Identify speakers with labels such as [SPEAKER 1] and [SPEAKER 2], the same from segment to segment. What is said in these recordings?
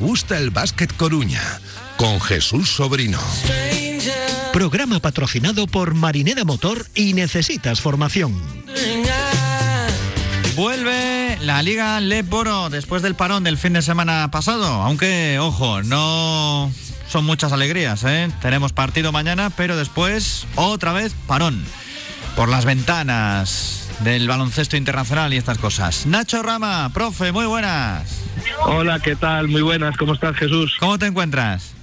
[SPEAKER 1] Gusta el básquet Coruña con Jesús Sobrino.
[SPEAKER 2] Programa patrocinado por Marinera Motor y Necesitas Formación.
[SPEAKER 3] Vuelve la Liga Leporo después del parón del fin de semana pasado, aunque, ojo, no son muchas alegrías, ¿eh? Tenemos partido mañana, pero después otra vez parón por las ventanas del baloncesto internacional y estas cosas. Nacho Rama, profe, muy buenas.
[SPEAKER 4] Hola, ¿qué tal? Muy buenas, ¿cómo estás Jesús?
[SPEAKER 3] ¿Cómo te encuentras?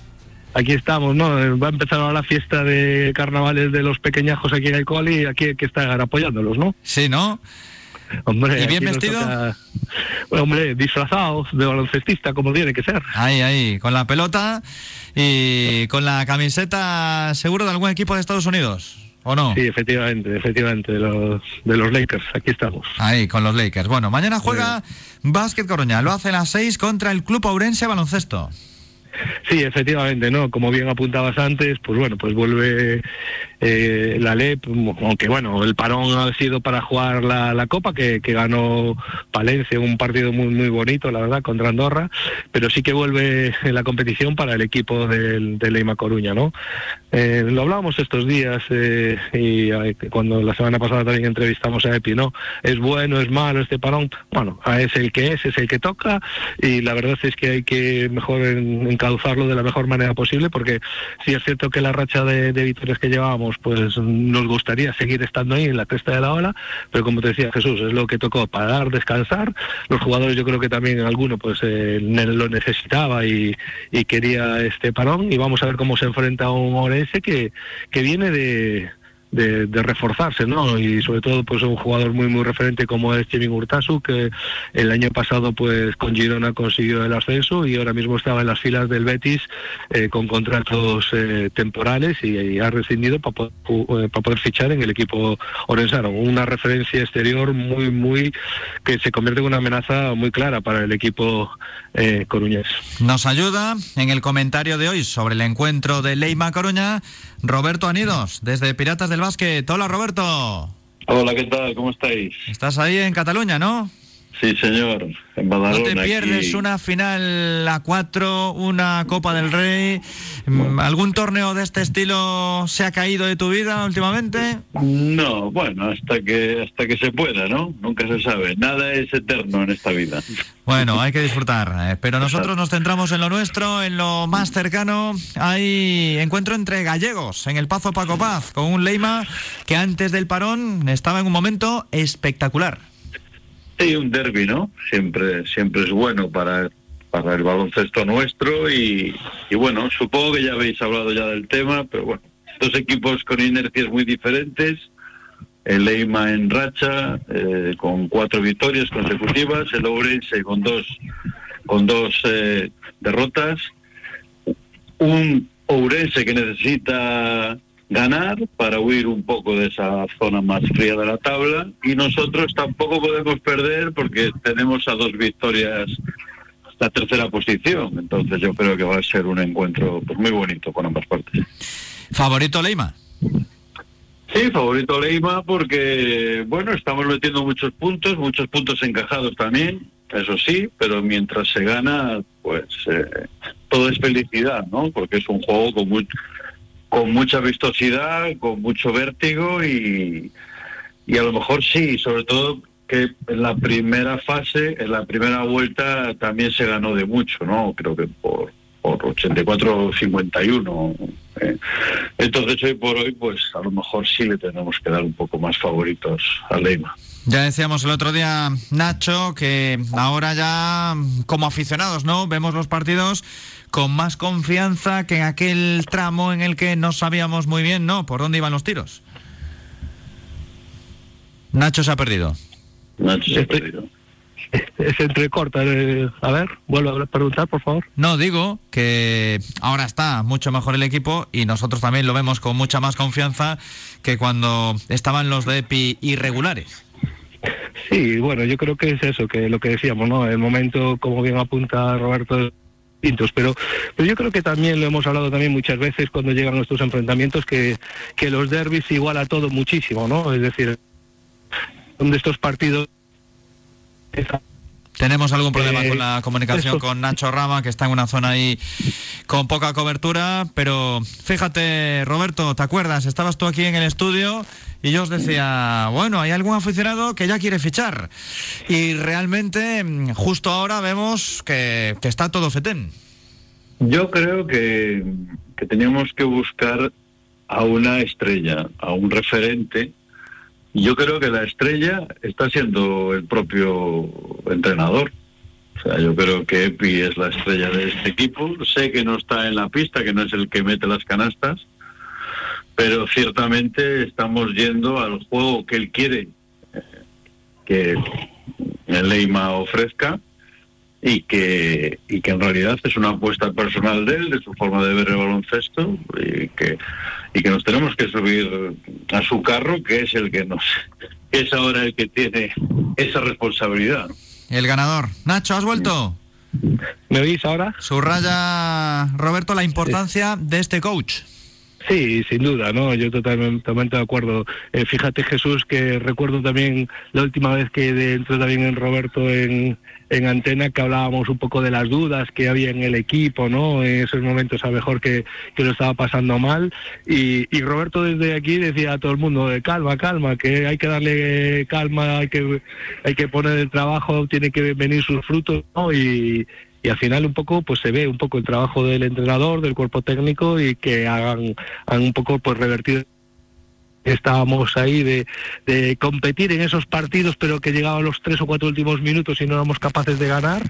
[SPEAKER 4] Aquí estamos, ¿no? Va a empezar ahora la fiesta de carnavales de los pequeñajos aquí en el cole y aquí hay que estar apoyándolos, ¿no?
[SPEAKER 3] Sí, ¿no?
[SPEAKER 4] Hombre,
[SPEAKER 3] ¿Y bien vestido?
[SPEAKER 4] toca- Bueno, hombre, disfrazados de baloncestista, como tiene que ser.
[SPEAKER 3] Ahí, ahí, con la pelota y con la camiseta seguro de algún equipo de Estados Unidos, ¿o no?
[SPEAKER 4] Sí, efectivamente, efectivamente, de los, de los Lakers, aquí estamos.
[SPEAKER 3] Ahí, con los Lakers. Bueno, mañana juega Básquet Coruña, lo hace a las 6 contra el Club Ourense Baloncesto.
[SPEAKER 4] Sí, efectivamente, ¿no? Como bien apuntabas antes, pues bueno, pues vuelve eh, la LEP, aunque bueno, el parón ha sido para jugar la, la Copa, que, que ganó Palencia, un partido muy muy bonito, la verdad, contra Andorra, pero sí que vuelve la competición para el equipo del, de Leima Coruña, ¿no? Eh, lo hablábamos estos días eh, y cuando la semana pasada también entrevistamos a Epi, ¿no? Es bueno, es malo este parón, bueno, es el que es, es el que toca y la verdad es que hay que mejor en- encauzarlo de la mejor manera posible porque sí es cierto que la racha de, de victorias que llevábamos pues nos gustaría seguir estando ahí en la cresta de la ola, pero como te decía Jesús, es lo que tocó para dar, descansar, los jugadores yo creo que también alguno pues eh, lo necesitaba y, y quería este parón y vamos a ver cómo se enfrenta a un Orense que, que viene de, de, de reforzarse, ¿no? Y sobre todo, pues un jugador muy, muy referente como es Kevin Urtasu, que el año pasado, pues con Girona consiguió el ascenso y ahora mismo estaba en las filas del Betis eh, con contratos eh, temporales y, y ha rescindido para poder, eh, pa poder fichar en el equipo orensano. Una referencia exterior muy, muy que se convierte en una amenaza muy clara para el equipo eh, coruñés.
[SPEAKER 3] Nos ayuda en el comentario de hoy sobre el encuentro de Leima Coruña, Roberto Anidos, desde Piratas del Básquet. Hola, Roberto.
[SPEAKER 5] Hola, ¿qué tal? ¿Cómo estáis?
[SPEAKER 3] Estás ahí en Cataluña, ¿no?
[SPEAKER 5] Sí, señor, en
[SPEAKER 3] No te pierdes
[SPEAKER 5] aquí.
[SPEAKER 3] una final a cuatro, una Copa del Rey. Mm, ¿Algún torneo de este estilo se ha caído de tu vida últimamente?
[SPEAKER 5] No, bueno, hasta que hasta que se pueda, ¿no? Nunca se sabe. Nada es eterno en esta vida.
[SPEAKER 3] Bueno, hay que disfrutar. eh, Pero nosotros nos centramos en lo nuestro, en lo más cercano. Hay encuentro entre gallegos en el Pazo Paco Paz, con un Leima que antes del parón estaba en un momento espectacular.
[SPEAKER 5] Sí, un derby, ¿no? Siempre siempre es bueno para para el baloncesto nuestro y, bueno, supongo que ya habéis hablado ya del tema, pero bueno, dos equipos con inercias muy diferentes. El Leima en racha, eh, con cuatro victorias consecutivas, el Ourense con dos, con dos eh, derrotas, un Ourense que necesita ganar para huir un poco de esa zona más fría de la tabla y nosotros tampoco podemos perder porque tenemos a dos victorias la tercera posición, entonces yo creo que va a ser un encuentro pues, muy bonito con ambas partes.
[SPEAKER 3] Favorito Leima.
[SPEAKER 5] Sí, favorito Leima porque, bueno, estamos metiendo muchos puntos, muchos puntos encajados también, eso sí, pero mientras se gana, pues eh, todo es felicidad, ¿no? Porque es un juego con, mu- con mucha vistosidad, con mucho vértigo y, y a lo mejor sí, sobre todo que en la primera fase, en la primera vuelta también se ganó de mucho, ¿no? Creo que por, por 84-51. eh. Entonces hoy por hoy, pues a lo mejor sí le tenemos que dar un poco más favoritos a Leima.
[SPEAKER 3] Ya decíamos el otro día, Nacho, que ahora ya como aficionados, ¿no? Vemos los partidos con más confianza que en aquel tramo en el que no sabíamos muy bien, ¿no? Por dónde iban los tiros. Nacho se ha perdido.
[SPEAKER 5] Nacho se ha perdido.
[SPEAKER 4] Se entrecorta. eh, a ver, vuelvo a preguntar, por favor.
[SPEAKER 3] No, digo que ahora está mucho mejor el equipo y nosotros también lo vemos con mucha más confianza que cuando estaban los de EPI irregulares.
[SPEAKER 4] Sí, bueno, yo creo que es eso, que lo que decíamos, ¿no? El momento, como bien apunta Roberto, distintos, pero, pero yo creo que también lo hemos hablado también muchas veces cuando llegan estos enfrentamientos, que, que los derbis iguala todo muchísimo, ¿no? Es decir, donde estos partidos
[SPEAKER 3] Tenemos algún problema
[SPEAKER 4] Eh,
[SPEAKER 3] con la comunicación con Nacho Rama, que está en una zona ahí con poca cobertura, pero fíjate, Roberto, ¿te acuerdas? Estabas tú aquí en el estudio y yo os decía, bueno, hay algún aficionado que ya quiere fichar. Y realmente, mm, justo ahora vemos que, que está todo fetén.
[SPEAKER 5] Yo creo que, que teníamos que buscar a una estrella, a un referente. Y Yo creo que la estrella está siendo el propio entrenador. O sea, yo creo que Epi es la estrella de este equipo. Sé que no está en la pista, que no es el que mete las canastas, pero ciertamente estamos yendo al juego que él quiere que el Leima ofrezca y que, y que en realidad es una apuesta personal de él, de su forma de ver el baloncesto, y que, y que nos tenemos que subir a su carro, que es el que nos, que es ahora el que tiene esa responsabilidad.
[SPEAKER 3] El ganador. Nacho, ¿has vuelto?
[SPEAKER 4] ¿Me oís ahora?
[SPEAKER 3] Subraya, Roberto, la importancia de este coach.
[SPEAKER 4] Sí, sin duda, ¿no? Yo totalmente, totalmente de acuerdo. Eh, fíjate, Jesús, que recuerdo también la última vez que entró también en Roberto en, en Antena, que hablábamos un poco de las dudas que había en el equipo, ¿no? En esos momentos a lo mejor que, que lo estaba pasando mal. Y, y Roberto desde aquí decía a todo el mundo, eh, calma, calma, que hay que darle calma, hay que, hay que poner el trabajo, tiene que venir sus frutos, ¿no? Y, y al final un poco pues se ve un poco el trabajo del entrenador, del cuerpo técnico y que hagan, un poco pues revertir estábamos ahí de, de competir en esos partidos pero que llegaban los tres o cuatro últimos minutos y no éramos capaces de ganar.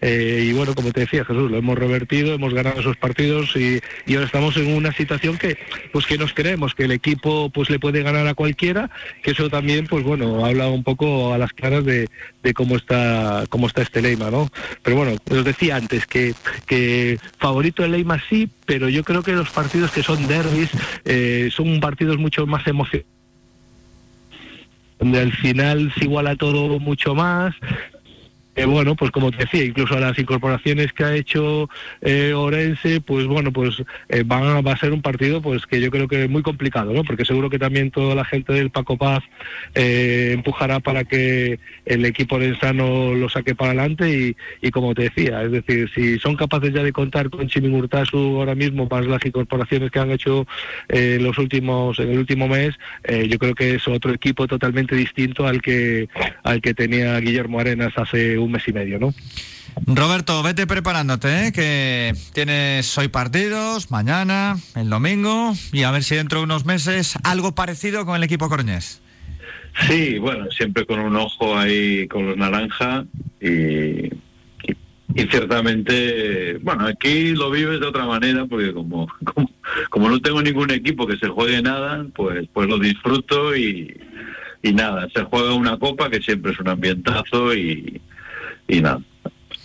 [SPEAKER 4] Eh, y bueno como te decía Jesús lo hemos revertido hemos ganado esos partidos y, y ahora estamos en una situación que pues que nos creemos que el equipo pues le puede ganar a cualquiera que eso también pues bueno habla un poco a las claras de, de cómo está cómo está este Leima no pero bueno os decía antes que que favorito el Leima sí pero yo creo que los partidos que son derbis eh, son partidos mucho más emocionantes donde al final se iguala todo mucho más. Eh, bueno, pues como te decía, incluso las incorporaciones que ha hecho eh, Orense, pues bueno, pues eh, van a, va a ser un partido pues que yo creo que es muy complicado, ¿no? Porque seguro que también toda la gente del Paco Paz eh, empujará para que el equipo orensano lo saque para adelante y, y como te decía, es decir, si son capaces ya de contar con Chimi Murtasu ahora mismo para las incorporaciones que han hecho eh, los últimos en el último mes, yo creo que es otro equipo totalmente distinto al que al que tenía Guillermo Arenas hace un mes y medio, ¿no?
[SPEAKER 3] Roberto, vete preparándote, ¿eh? que tienes hoy partidos, mañana, el domingo, y a ver si dentro de unos meses algo parecido con el equipo coruñés.
[SPEAKER 5] Sí, bueno, siempre con un ojo ahí con los naranja y, y, y ciertamente, bueno, aquí lo vives de otra manera porque como, como, como no tengo ningún equipo que se juegue nada, pues, pues lo disfruto y, y nada, se juega una copa que siempre es un ambientazo y, y nada,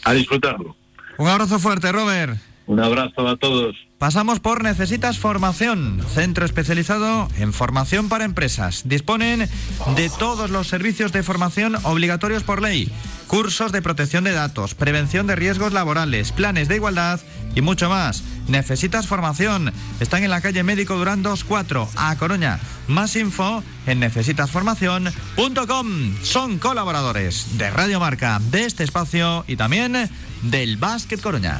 [SPEAKER 5] a disfrutarlo.
[SPEAKER 3] Un abrazo fuerte, Robert.
[SPEAKER 5] Un abrazo a todos.
[SPEAKER 3] Pasamos por Necesitas Formación, centro especializado en formación para empresas. Disponen de todos los servicios de formación obligatorios por ley, cursos de protección de datos, prevención de riesgos laborales, planes de igualdad y mucho más. Necesitas Formación. Están en la calle Médico Durán 24, a Coruña. Más info en necesitasformación.com. Son colaboradores de Radio Marca, de este espacio y también del Básquet Coruña.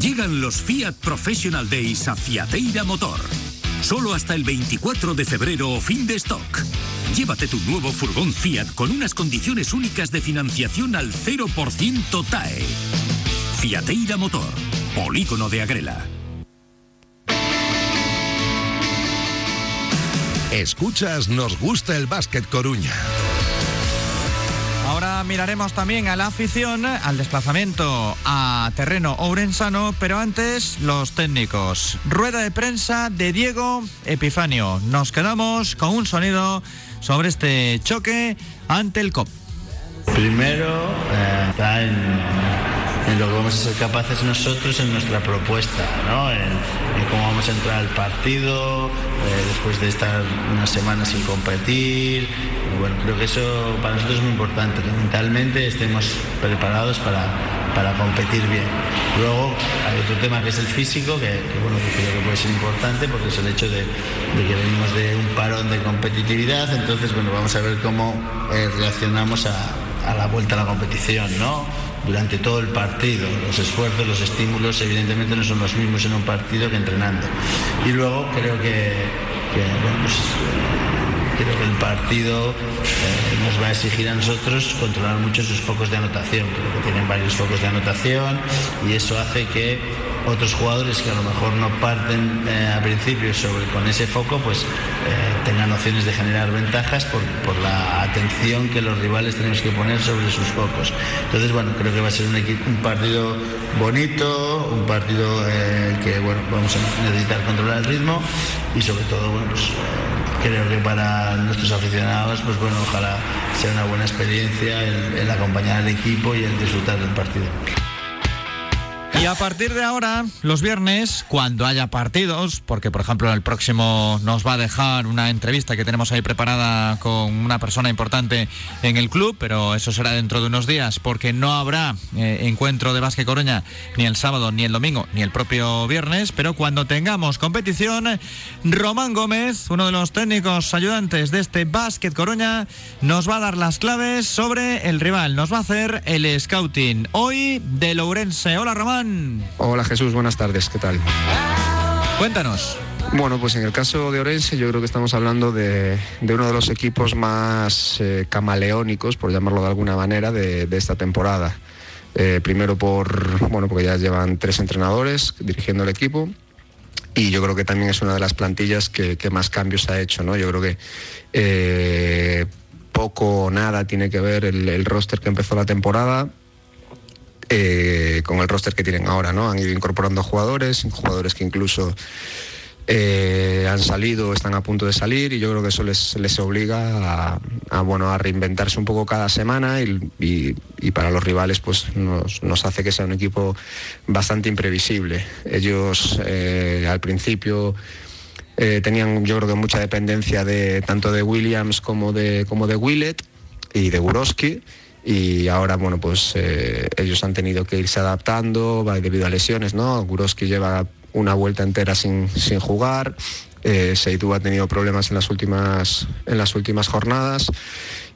[SPEAKER 6] Llegan los Fiat Professional Days a Fiateira Motor. Solo hasta el 24 de febrero o fin de stock. Llévate tu nuevo furgón Fiat con unas condiciones únicas de financiación al 0% TAE. Fiateira Motor, polígono de Agrela.
[SPEAKER 1] Escuchas Nos gusta el básquet Coruña.
[SPEAKER 3] Ahora miraremos también a la afición, al desplazamiento a terreno ourensano, pero antes los técnicos. Rueda de prensa de Diego Epifanio. Nos quedamos con un sonido sobre este choque ante el COP.
[SPEAKER 7] Primero, eh, está en, en lo que vamos a ser capaces nosotros en nuestra propuesta, ¿no? en, cómo vamos a entrar al partido, eh, después de estar unas semanas sin competir. Bueno, creo que eso para nosotros es muy importante, que mentalmente estemos preparados para, para competir bien. Luego hay otro tema que es el físico, que, bueno, que creo que puede ser importante porque es el hecho de, de que venimos de un parón de competitividad, entonces bueno, vamos a ver cómo eh, reaccionamos a, a la vuelta a la competición, ¿no? Durante todo el partido. Los esfuerzos, los estímulos, evidentemente no son los mismos en un partido que entrenando. Y luego creo que, bueno, pues, creo que el partido eh, nos va a exigir a nosotros controlar mucho sus focos de anotación. Creo que tienen varios focos de anotación y eso hace que otros jugadores que a lo mejor no parten eh, a principio sobre, con ese foco, pues eh, tengan opciones de generar ventajas por, por, la atención que los rivales tenemos que poner sobre sus focos. Entonces, bueno, creo que va a ser un, partido bonito, un partido eh, que, bueno, vamos a necesitar controlar el ritmo y sobre todo, bueno, pues creo que para nuestros aficionados, pues bueno, ojalá sea una buena experiencia el, acompañar al equipo y el disfrutar del partido.
[SPEAKER 3] Y a partir de ahora, los viernes, cuando haya partidos, porque por ejemplo el próximo nos va a dejar una entrevista que tenemos ahí preparada con una persona importante en el club, pero eso será dentro de unos días, porque no habrá eh, encuentro de Básquet Coruña ni el sábado, ni el domingo, ni el propio viernes, pero cuando tengamos competición, Román Gómez, uno de los técnicos ayudantes de este Básquet Coruña, nos va a dar las claves sobre el rival, nos va a hacer el scouting hoy de Lourense. Hola Román.
[SPEAKER 8] Hola Jesús, buenas tardes, ¿qué tal?
[SPEAKER 3] Cuéntanos.
[SPEAKER 8] Bueno, pues en el caso de Orense yo creo que estamos hablando de, de uno de los equipos más eh, camaleónicos, por llamarlo de alguna manera, de, de esta temporada. Eh, primero por, bueno, porque ya llevan tres entrenadores dirigiendo el equipo y yo creo que también es una de las plantillas que, que más cambios ha hecho, ¿no? Yo creo que eh, poco o nada tiene que ver el, el roster que empezó la temporada, eh, con el roster que tienen ahora, ¿no? Han ido incorporando jugadores, jugadores que incluso eh, han salido, están a punto de salir y yo creo que eso les, obliga a, bueno, a reinventarse un poco cada semana y, para los rivales pues nos, hace que sea un equipo bastante imprevisible. Ellos eh, al principio tenían yo creo que mucha dependencia de tanto de Williams como de, como de Willett y de Guroski y ahora bueno pues eh, ellos han tenido que irse adaptando debido a lesiones no Guroski lleva una vuelta entera sin, sin jugar eh, ha tenido problemas en las últimas en las últimas jornadas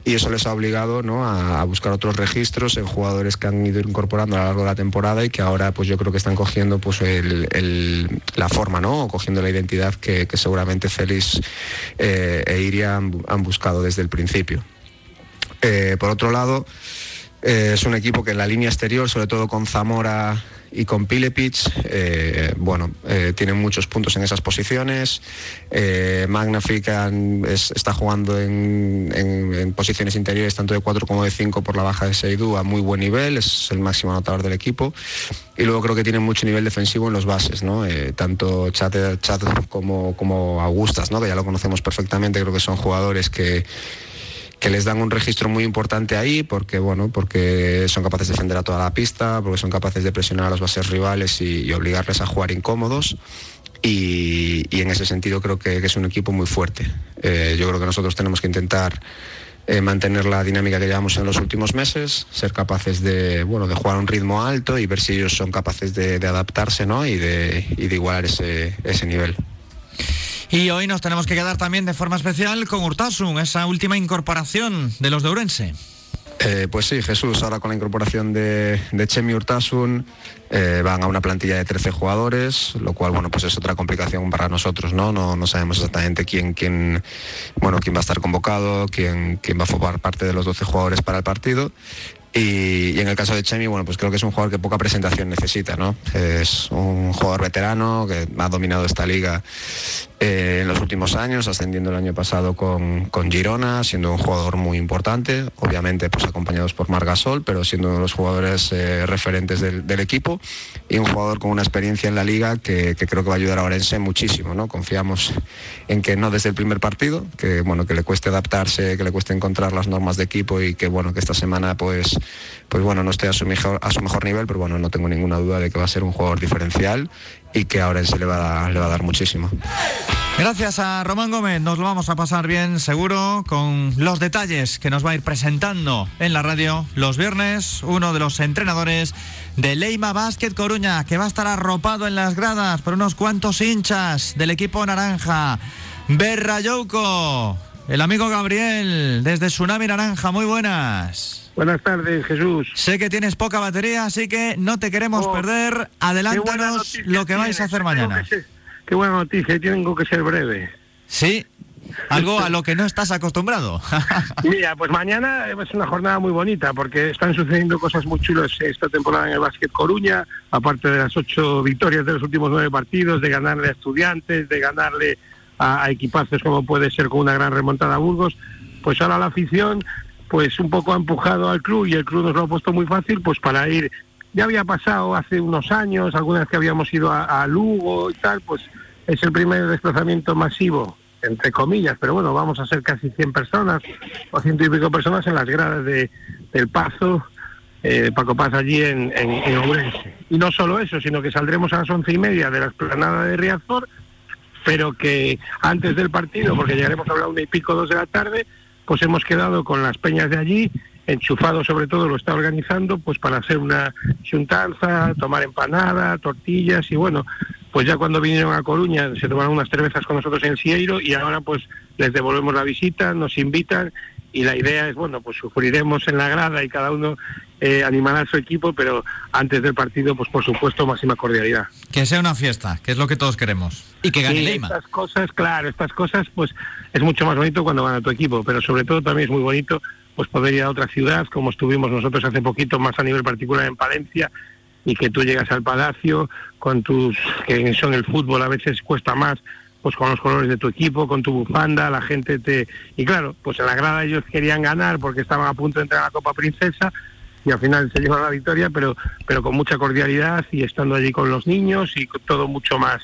[SPEAKER 8] y eso les ha obligado ¿no? a, buscar otros registros en jugadores que han ido incorporando a lo largo de la temporada y que ahora pues yo creo que están cogiendo pues el, la forma ¿no? cogiendo la identidad que, seguramente Félix eh, e Iria han buscado desde el principio. Eh, por otro lado, eh, es un equipo que en la línea exterior, sobre todo con Zamora y con Pilepic, eh, bueno, tienen muchos puntos en esas posiciones. Eh, Magnific es, está jugando en, posiciones interiores tanto de 4 como de 5 por la baja de Seidú a muy buen nivel, es el máximo anotador del equipo. Y luego creo que tienen mucho nivel defensivo en los bases, ¿no? Tanto Chad como, como Augustas, ¿no? que ya lo conocemos perfectamente, creo que son jugadores que que les dan un registro muy importante ahí porque bueno porque son capaces de defender a toda la pista porque son capaces de presionar a los bases rivales y, obligarles a jugar incómodos y, en ese sentido creo que, es un equipo muy fuerte eh, yo creo que nosotros tenemos que intentar eh, mantener la dinámica que llevamos en los últimos meses, ser capaces de, bueno, de jugar a un ritmo alto y ver si ellos son capaces de, adaptarse ¿no? y, de, igualar ese nivel.
[SPEAKER 3] Y hoy nos tenemos que quedar también de forma especial con Urtasun, esa última incorporación de los de Urense.
[SPEAKER 8] Eh, pues sí, Jesús, ahora con la incorporación de, de Chemi Urtasun eh, van a una plantilla de 13 jugadores, lo cual bueno, pues es otra complicación para nosotros, ¿no? No, no sabemos exactamente quién, quién, bueno, quién va a estar convocado, quién, quién va a formar parte de los 12 jugadores para el partido. Y, en el caso de Chemi, bueno, pues creo que es un jugador que poca presentación necesita, ¿no? Es un jugador veterano que ha dominado esta liga eh, en los últimos años, ascendiendo el año pasado con, Girona, siendo un jugador muy importante, obviamente pues acompañados por Margasol, pero siendo uno de los jugadores eh, referentes del, equipo y un jugador con una experiencia en la liga que, creo que va a ayudar a Orense muchísimo, ¿no? Confiamos en que no desde el primer partido, que bueno, que le cueste adaptarse, que le cueste encontrar las normas de equipo y que bueno, que esta semana pues pues bueno, no esté a su mejor, nivel, pero bueno, no tengo ninguna duda de que va a ser un jugador diferencial y que ahora se le va, a, le va a dar muchísimo.
[SPEAKER 3] Gracias a Román Gómez, nos lo vamos a pasar bien seguro con los detalles que nos va a ir presentando en la radio los viernes, uno de los entrenadores de Leima Basket Coruña, que va a estar arropado en las gradas por unos cuantos hinchas del equipo naranja. Berrayouco, el amigo Gabriel, desde Tsunami Naranja, muy buenas.
[SPEAKER 9] Buenas tardes, Jesús.
[SPEAKER 3] Sé que tienes poca batería, así que no te queremos oh, perder. Adelántanos lo que vais a hacer mañana.
[SPEAKER 9] qué buena noticia, tengo que ser breve.
[SPEAKER 3] Sí, algo a lo que no estás acostumbrado.
[SPEAKER 9] Mira, pues mañana es una jornada muy bonita porque están sucediendo cosas muy chulas esta temporada en el básquet Coruña, aparte de las ocho victorias de los últimos nueve partidos, de ganarle a estudiantes, de ganarle a, a equipazos como puede ser con una gran remontada a Burgos, pues ahora la afición pues un poco ha empujado al club y el club nos lo ha puesto muy fácil pues para ir ya había pasado hace unos años algunas que habíamos ido a, Lugo y tal pues es el primer desplazamiento masivo entre comillas pero bueno vamos a ser casi 100 personas o ciento y pico personas en las gradas de, del Pazo eh, Paco Paz allí en, en, Ourense. Y no solo eso, sino que saldremos a las once y media de la esplanada de Riazor, pero que antes del partido, porque llegaremos a la una y pico, dos de la tarde, pues hemos quedado con las peñas de allí, enchufado sobre todo lo está organizando, pues para hacer una chuntanza, tomar empanada, tortillas y bueno, pues ya cuando vinieron a Coruña se tomaron unas cervezas con nosotros en Sieiro y ahora pues les devolvemos la visita, nos invitan y la idea es, bueno, pues sufriremos en la grada y cada uno eh, animará a su equipo, pero antes del partido, pues por supuesto, máxima cordialidad.
[SPEAKER 3] Que sea una fiesta, que es lo que todos queremos. Y que gane Leima.
[SPEAKER 9] Estas cosas, claro, estas cosas, pues es mucho más bonito cuando van a tu equipo, pero sobre todo también es muy bonito pues poder ir a otra ciudad, como estuvimos nosotros hace poquito, más a nivel particular en Palencia, y que tú llegas al palacio con tus, que son el fútbol a veces cuesta más, pues con los colores de tu equipo, con tu bufanda, la gente te... Y claro, pues en la grada ellos querían ganar porque estaban a punto de entrar a la Copa Princesa y al final se llevan la victoria, pero, pero con mucha cordialidad y estando allí con los niños y todo mucho más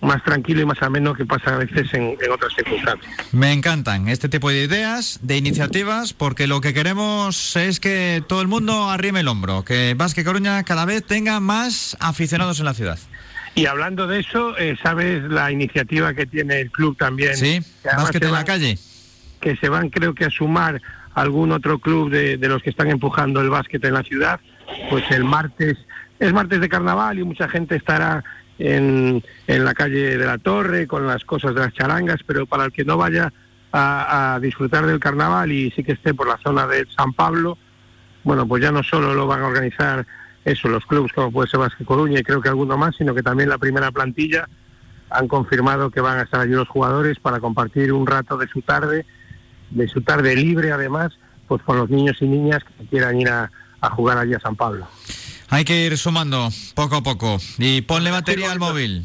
[SPEAKER 9] más tranquilo y más ameno que pasa a veces en, en, otras circunstancias.
[SPEAKER 3] Me encantan este tipo de ideas, de iniciativas, porque lo que queremos es que todo el mundo arrime el hombro, que Vasque Coruña cada vez tenga más aficionados en la ciudad.
[SPEAKER 9] Y hablando de eso, eh, ¿sabes la iniciativa que tiene el club también?
[SPEAKER 3] Sí, básquet en la calle.
[SPEAKER 9] Que se van creo que a sumar algún otro club de, de los que están empujando el básquet en la ciudad, pues el martes, es martes de carnaval y mucha gente estará en, en la calle de la Torre con las cosas de las charangas, pero para el que no vaya a, a disfrutar del carnaval y sí que esté por la zona de San Pablo, bueno, pues ya no solo lo van a organizar eso, los clubes como puede ser Vasque Coruña y creo que alguno más, sino que también la primera plantilla han confirmado que van a estar allí los jugadores para compartir un rato de su tarde, de su tarde libre además, pues con los niños y niñas que quieran ir a, jugar allí a San Pablo.
[SPEAKER 3] Hay que ir sumando poco a poco y ponle batería al móvil.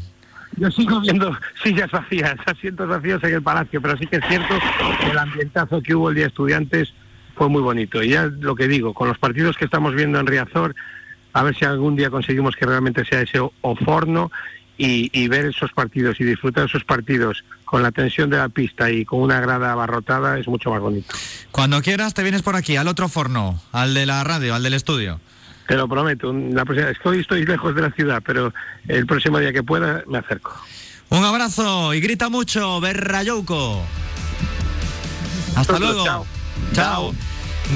[SPEAKER 9] Yo sigo viendo sillas vacías, asientos vacíos en el palacio, pero sí que es cierto que el ambientazo que hubo el día de estudiantes fue muy bonito. Y ya lo que digo, con los partidos que estamos viendo en Riazor, a ver si algún día conseguimos que realmente sea ese oforno y, y ver esos partidos y disfrutar esos partidos con la tensión de la pista y con una grada abarrotada es mucho más bonito.
[SPEAKER 3] Cuando quieras te vienes por aquí, al otro forno, al de la radio, al del estudio.
[SPEAKER 9] Te lo prometo, la próxima, estoy, estoy lejos de la ciudad, pero el próximo día que pueda me acerco.
[SPEAKER 3] Un abrazo y grita mucho, Berrayouco. Hasta luego.
[SPEAKER 9] Chao.
[SPEAKER 3] Chao.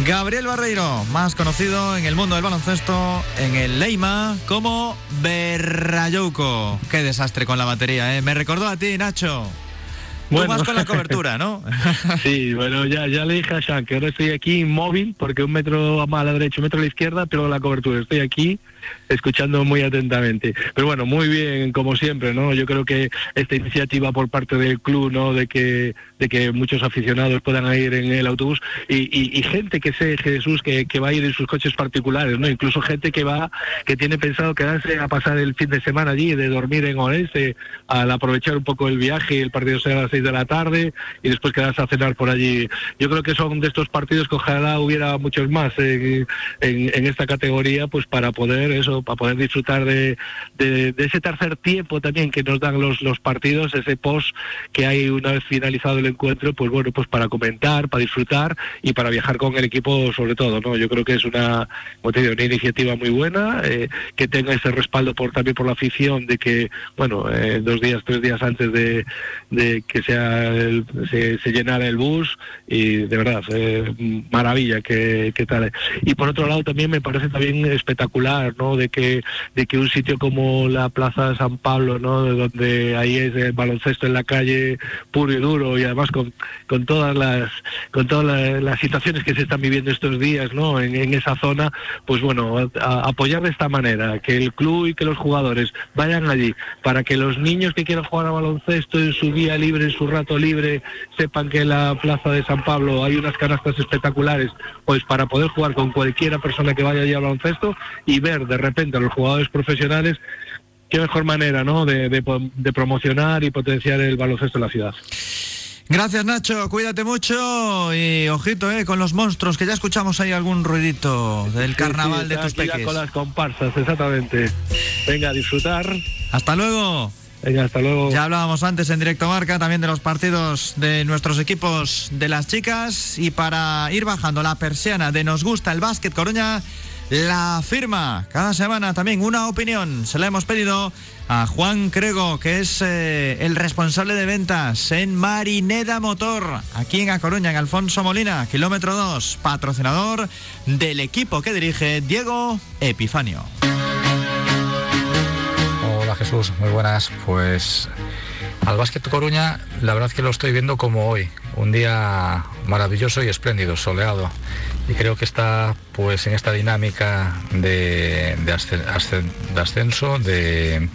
[SPEAKER 3] Gabriel Barreiro, más conocido en el mundo del baloncesto, en el Leima, como Berrayouco. Qué desastre con la batería, ¿eh? Me recordó a ti, Nacho. Tú vas con la cobertura, ¿no?
[SPEAKER 4] sí, bueno, ya, ya le dije a Sean que ahora estoy aquí inmóvil, porque un metro a la derecha, un metro a la izquierda, pero la cobertura. Estoy aquí escuchando muy atentamente. Pero bueno, muy bien, como siempre, ¿no? Yo creo que esta iniciativa por parte del club, ¿no? De que, de que muchos aficionados puedan ir en el autobús y, gente que sé, Jesús, que, va a ir en sus coches particulares, ¿no? Incluso gente que va, que tiene pensado quedarse a pasar el fin de semana allí, de dormir en Orense, al aprovechar un poco el viaje, el partido será a las seis de la tarde y después quedarse a cenar por allí. Yo creo que son de estos partidos que ojalá hubiera muchos más en, en esta categoría, pues para poder eso, para poder disfrutar de, de, ese tercer tiempo también que nos dan los, los partidos, ese post que hay una vez finalizado el encuentro, pues bueno, pues para comentar, para disfrutar y para viajar con el equipo sobre todo, ¿no? Yo creo que es una, una iniciativa muy buena, eh, que tenga ese respaldo por también por la afición de que, bueno, eh, dos días, tres días antes de, de que sea se, se, llenara el bus y de verdad, eh, maravilla que, que tal. Y por otro lado también me parece también espectacular, ¿no? De que, de que un sitio como la Plaza de San Pablo, ¿no? De donde ahí es el baloncesto en la calle puro y duro y además con, con todas las con todas las, situaciones que se están viviendo estos días, ¿no? En, esa zona, pues bueno, apoyar de esta manera, que el club y que los jugadores vayan allí para que los niños que quieran jugar a baloncesto en su día libre, en su rato libre, sepan que en la Plaza de San Pablo hay unas canastas espectaculares, pues para poder jugar con cualquiera persona que vaya allí a baloncesto y ver de repente a los jugadores profesionales, qué mejor manera ¿no? de, promocionar y potenciar el baloncesto en la ciudad.
[SPEAKER 3] Gracias Nacho, cuídate mucho y ojito eh, con los monstruos, que ya escuchamos ahí algún ruidito del carnaval de tus peques.
[SPEAKER 4] con las comparsas, exactamente. Venga, a disfrutar.
[SPEAKER 3] Hasta luego.
[SPEAKER 4] Venga, hasta luego.
[SPEAKER 3] Ya hablábamos antes en directo marca también de los partidos de nuestros equipos de las chicas y para ir bajando la persiana de Nos gusta el básquet Coruña la firma. Cada semana también una opinión. Se la hemos pedido a Juan Crego, que es eh, el responsable de ventas en Marineda Motor, aquí en A Coruña, en Alfonso Molina, kilómetro 2, patrocinador del equipo que dirige Diego Epifanio.
[SPEAKER 10] Hola Jesús, muy buenas. Pues al Básquet Coruña, la verdad es que lo estoy viendo como hoy, un día maravilloso y espléndido, soleado. Y creo que está pues en esta dinámica de, ascenso, de,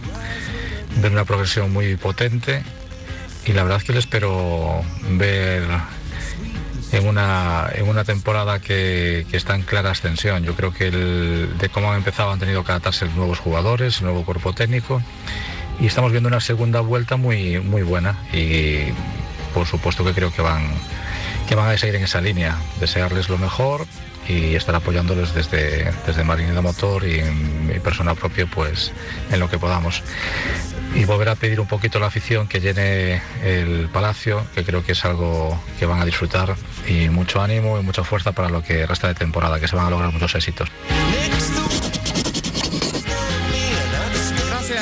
[SPEAKER 10] una progresión muy potente. Y la verdad es que le espero ver en una, en una temporada que, está en clara ascensión. Yo creo que de cómo han empezado han tenido que adaptarse nuevos jugadores, el nuevo cuerpo técnico y estamos viendo una segunda vuelta muy, muy buena y por supuesto que creo que van, que van a seguir en esa línea, desearles lo mejor y estar apoyándoles desde, desde Marinero Motor y en mi persona propia pues en lo que podamos. Y volver a pedir un poquito a la afición que llene el palacio, que creo que es algo que van a disfrutar y mucho ánimo y mucha fuerza para lo que resta de temporada, que se van a lograr muchos éxitos.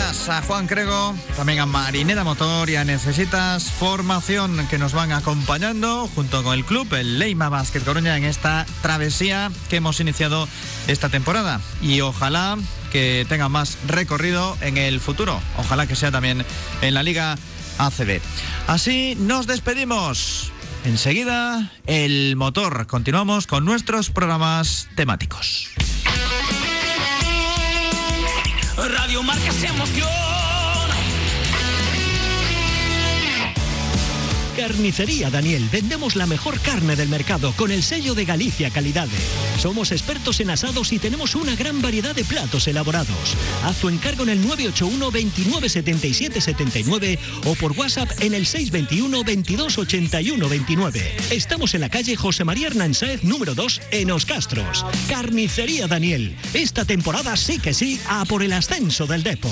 [SPEAKER 3] A Juan Crego, también a Marinera Motor y a Necesitas Formación que nos van acompañando junto con el club, el Leima Basket Coruña, en esta travesía que hemos iniciado esta temporada. Y ojalá que tenga más recorrido en el futuro. Ojalá que sea también en la Liga ACB. Así nos despedimos. Enseguida, el motor. Continuamos con nuestros programas temáticos. Radio Marca se emoción.
[SPEAKER 2] Carnicería Daniel. Vendemos la mejor carne del mercado con el sello de Galicia Calidad. Somos expertos en asados y tenemos una gran variedad de platos elaborados. Haz tu encargo en el 981 29 79 o por WhatsApp en el 621 22 81 29. Estamos en la calle José María Hernán número 2 en Os Castros. Carnicería Daniel. Esta temporada sí que sí a por el ascenso del Depor.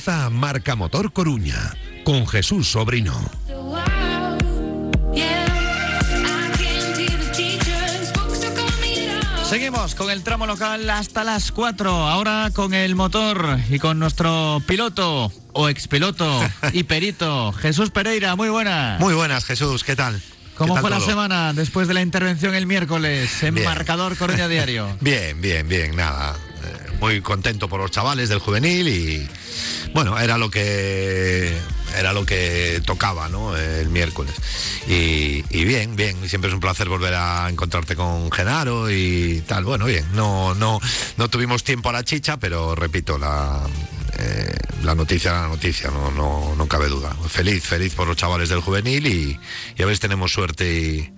[SPEAKER 1] Comienza Marca Motor Coruña con Jesús Sobrino.
[SPEAKER 3] Seguimos con el tramo local hasta las 4. Ahora con el motor y con nuestro piloto o expiloto y perito, Jesús Pereira. Muy buenas.
[SPEAKER 11] Muy buenas, Jesús. ¿Qué tal?
[SPEAKER 3] ¿Cómo
[SPEAKER 11] ¿Qué tal
[SPEAKER 3] fue la semana después de la intervención el miércoles en
[SPEAKER 11] Bien.
[SPEAKER 3] Marcador Coruña Diario?
[SPEAKER 11] Bien, bien, bien, nada. Muy contento por los chavales del juvenil y bueno, era lo que era lo que tocaba, ¿no? El miércoles. Y, y bien, bien, siempre es un placer volver a encontrarte con Genaro y tal. Bueno, bien, no, no, no tuvimos tiempo a la chicha, pero repito, la, eh, la noticia era la noticia, no, no, no cabe duda. Feliz, feliz por los chavales del juvenil y, y a ver si tenemos suerte y,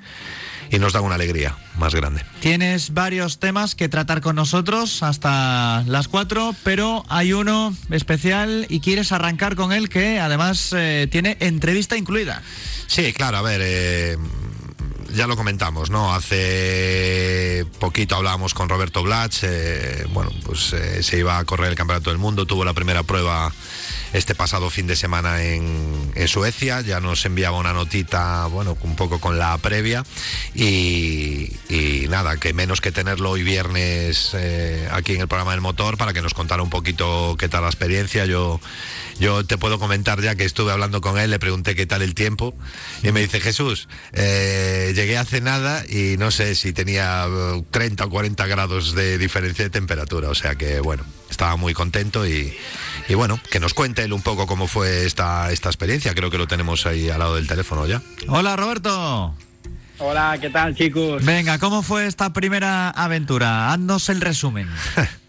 [SPEAKER 11] y nos da una alegría más grande.
[SPEAKER 3] Tienes varios temas que tratar con nosotros hasta las 4, pero hay uno especial y quieres arrancar con él que además eh, tiene entrevista incluida.
[SPEAKER 11] Sí, claro, a ver, eh, ya lo comentamos, ¿no? Hace poquito hablábamos con Roberto Blach, eh, bueno, pues eh, se iba a correr el Campeonato del Mundo, tuvo la primera prueba este pasado fin de semana en, en Suecia, ya nos enviaba una notita, bueno, un poco con la previa. Y, nada, que menos que tenerlo hoy viernes eh, aquí en el programa del motor para que nos contara un poquito qué tal la experiencia. Yo, yo te puedo comentar ya que estuve hablando con él, le pregunté qué tal el tiempo y me dice, Jesús, eh, llegué hace nada y no sé si tenía eh, 30 o 40 grados de diferencia de temperatura, o sea que bueno, estaba muy contento y, y bueno, que nos cuente él un poco cómo fue esta, esta experiencia, creo que lo tenemos ahí al lado del teléfono ya.
[SPEAKER 3] Hola Roberto.
[SPEAKER 12] Hola, ¿qué tal chicos?
[SPEAKER 3] Venga, ¿cómo fue esta primera aventura? Haznos el resumen.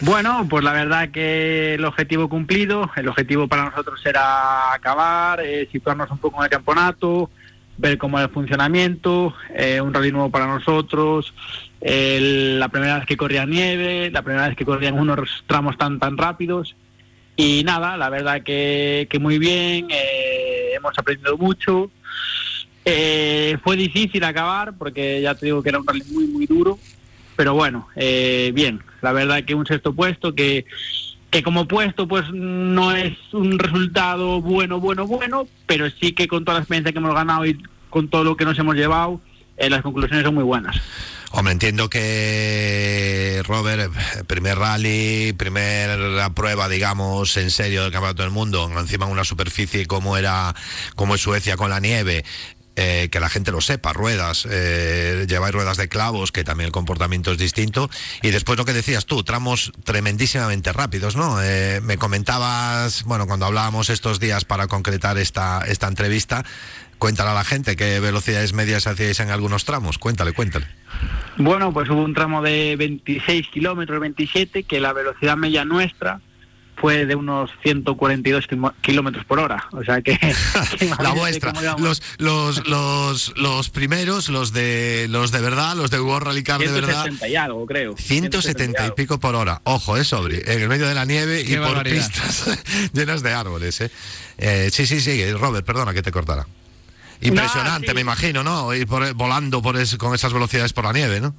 [SPEAKER 12] Bueno, pues la verdad que el objetivo cumplido, el objetivo para nosotros era acabar, eh, situarnos un poco en el campeonato, ver cómo es el funcionamiento, eh, un rally nuevo para nosotros, el- la primera vez que corría nieve, la primera vez que corrían unos tramos tan tan rápidos y nada, la verdad que, muy bien, eh, hemos aprendido mucho. Eh, fue difícil acabar porque ya te digo que era un rally muy muy duro, pero bueno, eh, bien, la verdad que un sexto puesto que, que como puesto pues no es un resultado bueno, bueno, bueno, pero sí que con toda la experiencia que hemos ganado y con todo lo que nos hemos llevado, eh, las conclusiones son muy buenas.
[SPEAKER 11] Hombre, entiendo que Robert, eh, primer rally, primera prueba, digamos, en serio del Campeonato del Mundo, encima en una superficie como era, como es Suecia con la nieve. eh, que la gente lo sepa, ruedas, eh, lleváis ruedas de clavos, que también el comportamiento es distinto. Y después lo que decías tú, tramos tremendísimamente rápidos, ¿no? Eh, me comentabas, bueno, cuando hablábamos estos días para concretar esta, esta entrevista, cuéntale a la gente qué velocidades medias hacíais en algunos tramos. Cuéntale, cuéntale.
[SPEAKER 12] Bueno, pues hubo un tramo de 26 kilómetros, 27, que la velocidad media nuestra fue de unos 142 kimo- kilómetros por hora. O sea que... que
[SPEAKER 11] la vuestra. Los, los, los, los primeros, los de los de verdad, los de World Rally Car de verdad.
[SPEAKER 12] 170 y algo, creo.
[SPEAKER 11] 170 y pico por hora. Ojo, es sobre. En el medio de la nieve
[SPEAKER 3] Qué
[SPEAKER 11] y por pistas llenas de árboles. ¿eh? Eh, sí, sí, sí. Robert, perdona que te cortara. Impresionante,
[SPEAKER 12] sí.
[SPEAKER 11] me imagino, ¿no? Ir por- volando por es- con esas velocidades por la nieve, ¿no?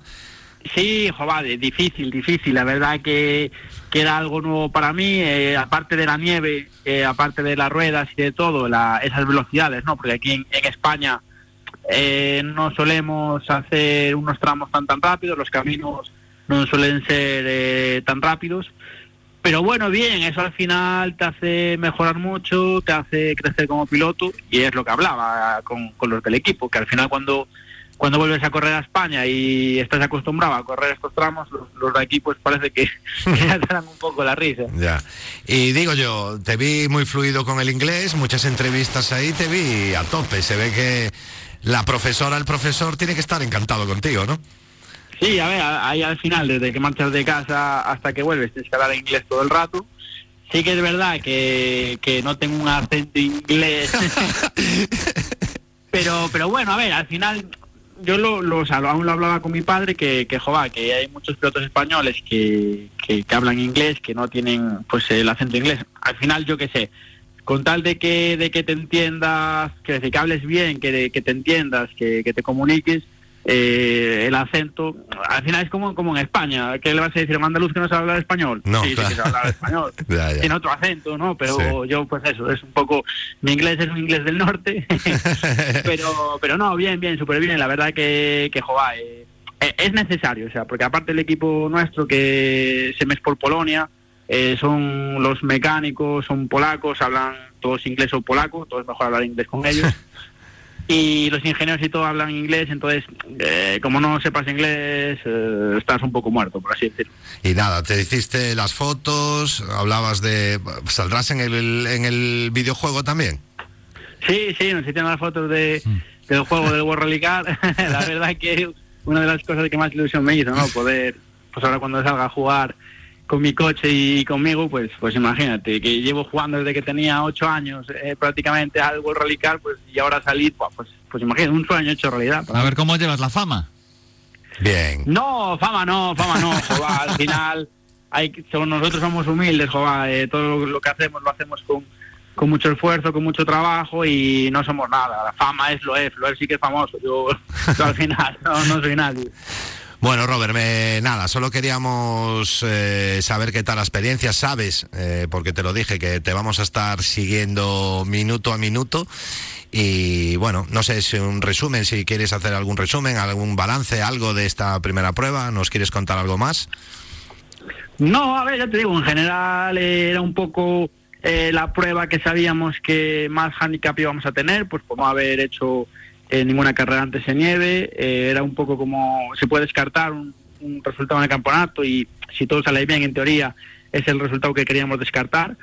[SPEAKER 12] Sí, joder, difícil, difícil. La verdad que, que era algo nuevo para mí, eh, aparte de la nieve, eh, aparte de las ruedas y de todo, la- esas velocidades, ¿no? Porque aquí en, en España eh, no solemos hacer unos tramos tan tan rápidos, los caminos no suelen ser eh, tan rápidos. Pero bueno, bien, eso al final te hace mejorar mucho, te hace crecer como piloto y es lo que hablaba con, con los del equipo, que al final cuando cuando vuelves a correr a España y estás acostumbrado a correr estos tramos, los, los de aquí pues parece que, te dan un poco la risa.
[SPEAKER 11] Ya. Y digo yo, te vi muy fluido con el inglés, muchas entrevistas ahí, te vi a tope. Se ve que la profesora, el profesor, tiene que estar encantado contigo, ¿no?
[SPEAKER 12] Sí, a ver, a- ahí al final, desde que marchas de casa hasta que vuelves, tienes que hablar inglés todo el rato. Sí que es verdad que, que no tengo un acento inglés. pero, pero bueno, a ver, al final yo lo, lo- o sea, aún lo hablaba con mi padre que, que joder, que hay muchos pilotos españoles que, que, que hablan inglés, que no tienen pues el acento inglés. Al final, yo qué sé, con tal de que, de que te entiendas, que, que hables bien, que, que te entiendas, que, que te comuniques, eh, el acento, al final es como, como en España, ¿qué le vas a decir a un andaluz que no sabe hablar español?
[SPEAKER 11] No,
[SPEAKER 12] sí, sí
[SPEAKER 11] claro.
[SPEAKER 12] que sabe hablar español,
[SPEAKER 11] Ya, ya.
[SPEAKER 12] tiene otro acento, ¿no? Pero yo pues eso, es un poco, mi inglés es un inglés del norte, pero pero no, bien, bien, súper bien, la verdad que, que eh, eh, es necesario, o sea, porque aparte el equipo nuestro que se mes por Polonia, eh, son los mecánicos, son polacos, hablan todos inglés o polaco, todo es mejor hablar inglés con ellos. Y los ingenieros y todo hablan inglés, entonces, eh, como no sepas inglés, eh, estás un poco muerto, por así decirlo.
[SPEAKER 11] Y nada, te hiciste las fotos, hablabas de... ¿Saldrás en el, en el videojuego también?
[SPEAKER 12] Sí, sí, nos hicieron las fotos de, del juego del World Rally Car. la verdad que una de las cosas que más ilusión me hizo, ¿no? Poder, pues ahora cuando salga a jugar con mi coche y conmigo, pues pues imagínate, que llevo jugando desde que tenía ocho años eh, prácticamente al World Rally Car, pues y ahora salir, buah, pues, pues imagínate, un sueño hecho realidad.
[SPEAKER 3] A ver cómo llevas la fama.
[SPEAKER 11] Bien.
[SPEAKER 12] No, fama no, fama no, joba, al final hay, nosotros somos humildes, joba, eh, todo lo, lo que hacemos lo hacemos con, con mucho esfuerzo, con mucho trabajo y no somos nada. La fama es lo es, lo es sí que es famoso, yo, yo al final no, no soy nadie.
[SPEAKER 11] Bueno, Robert, me- nada, solo queríamos eh, saber qué tal la experiencia. Sabes, eh, porque te lo dije, que te vamos a estar siguiendo minuto a minuto. Y bueno, no sé si un resumen, si quieres hacer algún resumen, algún balance, algo de esta primera prueba. ¿Nos quieres contar algo más?
[SPEAKER 12] No, a ver, ya te digo, en general era un poco eh, la prueba que sabíamos que más handicap íbamos a tener, pues no haber hecho eh, ninguna carrera antes en nieve, eh, era un poco como se puede descartar un, un resultado en el campeonato y si todo sale bien, en teoría, es el resultado que queríamos descartar.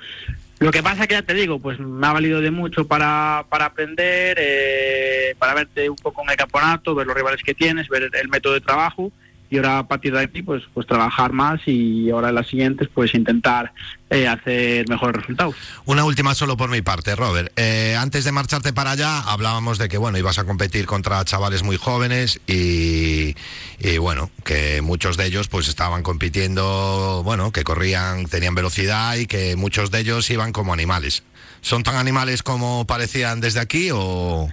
[SPEAKER 12] Lo que pasa que ya te digo, pues me ha valido de mucho para, para aprender, eh, para verte un poco en el campeonato, ver los rivales que tienes, ver el método de trabajo y ahora a partir de aquí pues pues trabajar más y ahora en las siguientes pues intentar eh, hacer mejores resultados.
[SPEAKER 11] Una última solo por mi parte, Robert. Eh, antes de marcharte para allá, hablábamos de que bueno, ibas a competir contra chavales muy jóvenes y, y, bueno, que muchos de ellos pues estaban compitiendo, bueno, que corrían, tenían velocidad y que muchos de ellos iban como animales. ¿Son tan animales como parecían desde aquí o,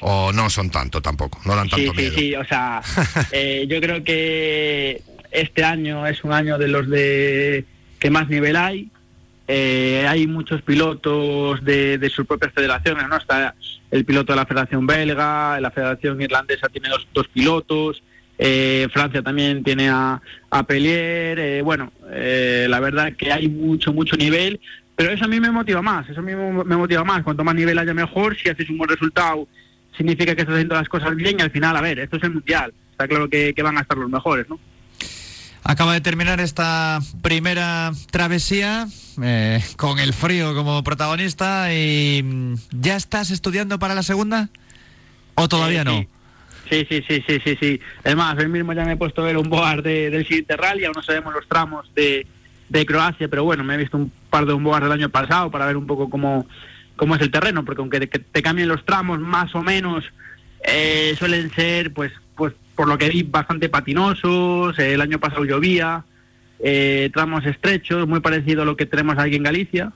[SPEAKER 11] o no son tanto tampoco? No dan
[SPEAKER 12] Sí,
[SPEAKER 11] tanto
[SPEAKER 12] sí,
[SPEAKER 11] miedo.
[SPEAKER 12] sí, o sea, eh, yo creo que este año es un año de los de que más nivel hay. Eh, hay muchos pilotos de, de sus propias federaciones, ¿no? Está el piloto de la Federación Belga, la Federación Irlandesa tiene dos, dos pilotos, eh, Francia también tiene a, a Pellier, eh, bueno, eh, la verdad que hay mucho, mucho nivel, pero eso a mí me motiva más, eso a mí me motiva más, cuanto más nivel haya mejor, si haces un buen resultado significa que estás haciendo las cosas bien y al final, a ver, esto es el mundial, está claro que, que van a estar los mejores, ¿no?
[SPEAKER 3] Acaba de terminar esta primera travesía eh, con el frío como protagonista y mm, ¿ya estás estudiando para la segunda? ¿O todavía
[SPEAKER 12] Eh,
[SPEAKER 3] no?
[SPEAKER 12] Sí, sí, sí, sí, sí, sí. Es más, hoy mismo ya me he puesto a ver un board de, del siguiente rally, aún no sabemos los tramos de, de Croacia, pero bueno, me he visto un par de board del año pasado para ver un poco cómo, cómo es el terreno, porque aunque te, te cambien los tramos más o menos, eh, suelen ser, pues, pues por lo que vi, bastante patinosos, eh, el año pasado llovía, eh, tramos estrechos, muy parecido a lo que tenemos aquí en Galicia.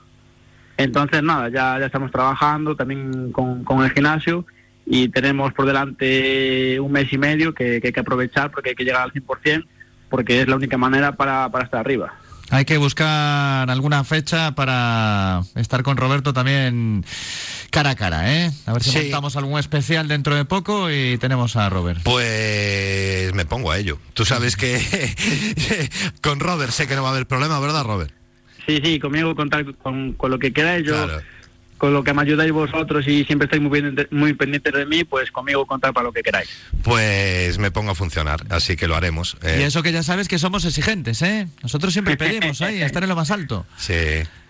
[SPEAKER 12] Entonces, nada, ya, ya estamos trabajando también con, con el gimnasio y tenemos por delante un mes y medio que, que hay que aprovechar porque hay que llegar al 100% porque es la única manera para, para estar arriba.
[SPEAKER 3] Hay que buscar alguna fecha para estar con Roberto también cara a cara, ¿eh? A ver si
[SPEAKER 11] Sí.
[SPEAKER 3] montamos algún especial dentro de poco y tenemos a Robert.
[SPEAKER 11] Pues me pongo a ello. Tú sabes que con Robert sé que no va a haber problema, ¿verdad, Robert?
[SPEAKER 12] Sí, sí, conmigo contar con, con lo que queráis, yo
[SPEAKER 11] Claro.
[SPEAKER 12] Con lo que me ayudáis vosotros y siempre estáis muy, pendiente- muy pendientes de mí, pues conmigo contar para lo que queráis.
[SPEAKER 11] Pues me pongo a funcionar, así que lo haremos.
[SPEAKER 3] Y
[SPEAKER 11] Eh,
[SPEAKER 3] eso que ya sabes que somos exigentes, ¿eh? Nosotros siempre pedimos ahí estar en lo más alto.
[SPEAKER 11] Sí,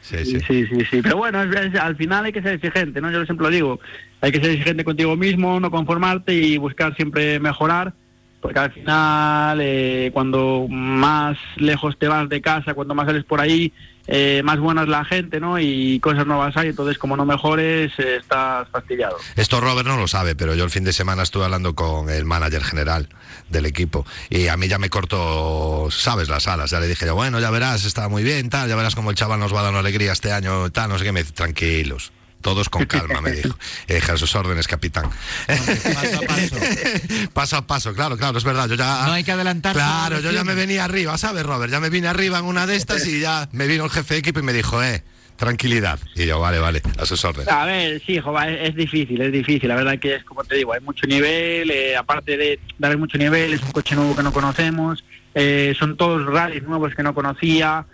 [SPEAKER 11] sí,
[SPEAKER 12] sí. Sí, sí, sí. Pero bueno, es- es- al final hay que ser exigente, ¿no? Yo siempre lo digo. Hay que ser exigente contigo mismo, no conformarte y buscar siempre mejorar. Porque al final, eh, cuando más lejos te vas de casa, cuando más sales por ahí, eh, más buena es la gente, ¿no? Y cosas nuevas hay. Entonces, como no mejores, eh, estás fastidiado.
[SPEAKER 11] Esto Robert no lo sabe, pero yo el fin de semana estuve hablando con el manager general del equipo y a mí ya me cortó, sabes, las alas. Ya le dije, bueno, ya verás, está muy bien, tal, ya verás cómo el chaval nos va a dar una alegría este año, tal, no sé qué, me dice, tranquilos, todos con calma, me dijo. Eh, a sus órdenes, capitán.
[SPEAKER 3] Paso a paso.
[SPEAKER 11] paso a paso, claro, claro, es verdad. Yo ya,
[SPEAKER 3] No hay que adelantarse.
[SPEAKER 11] Claro, yo ya me venía arriba, ¿sabes, Robert? Ya me vine arriba en una de estas y ya me vino el jefe de equipo y me dijo, eh, tranquilidad. Y yo, vale, vale, a sus órdenes.
[SPEAKER 12] A ver, sí, jova, es, es difícil, es difícil. La verdad que es como te digo, hay mucho nivel, eh, aparte de, haber mucho nivel, es un coche nuevo que no conocemos, eh, son todos rallies nuevos que no conocía.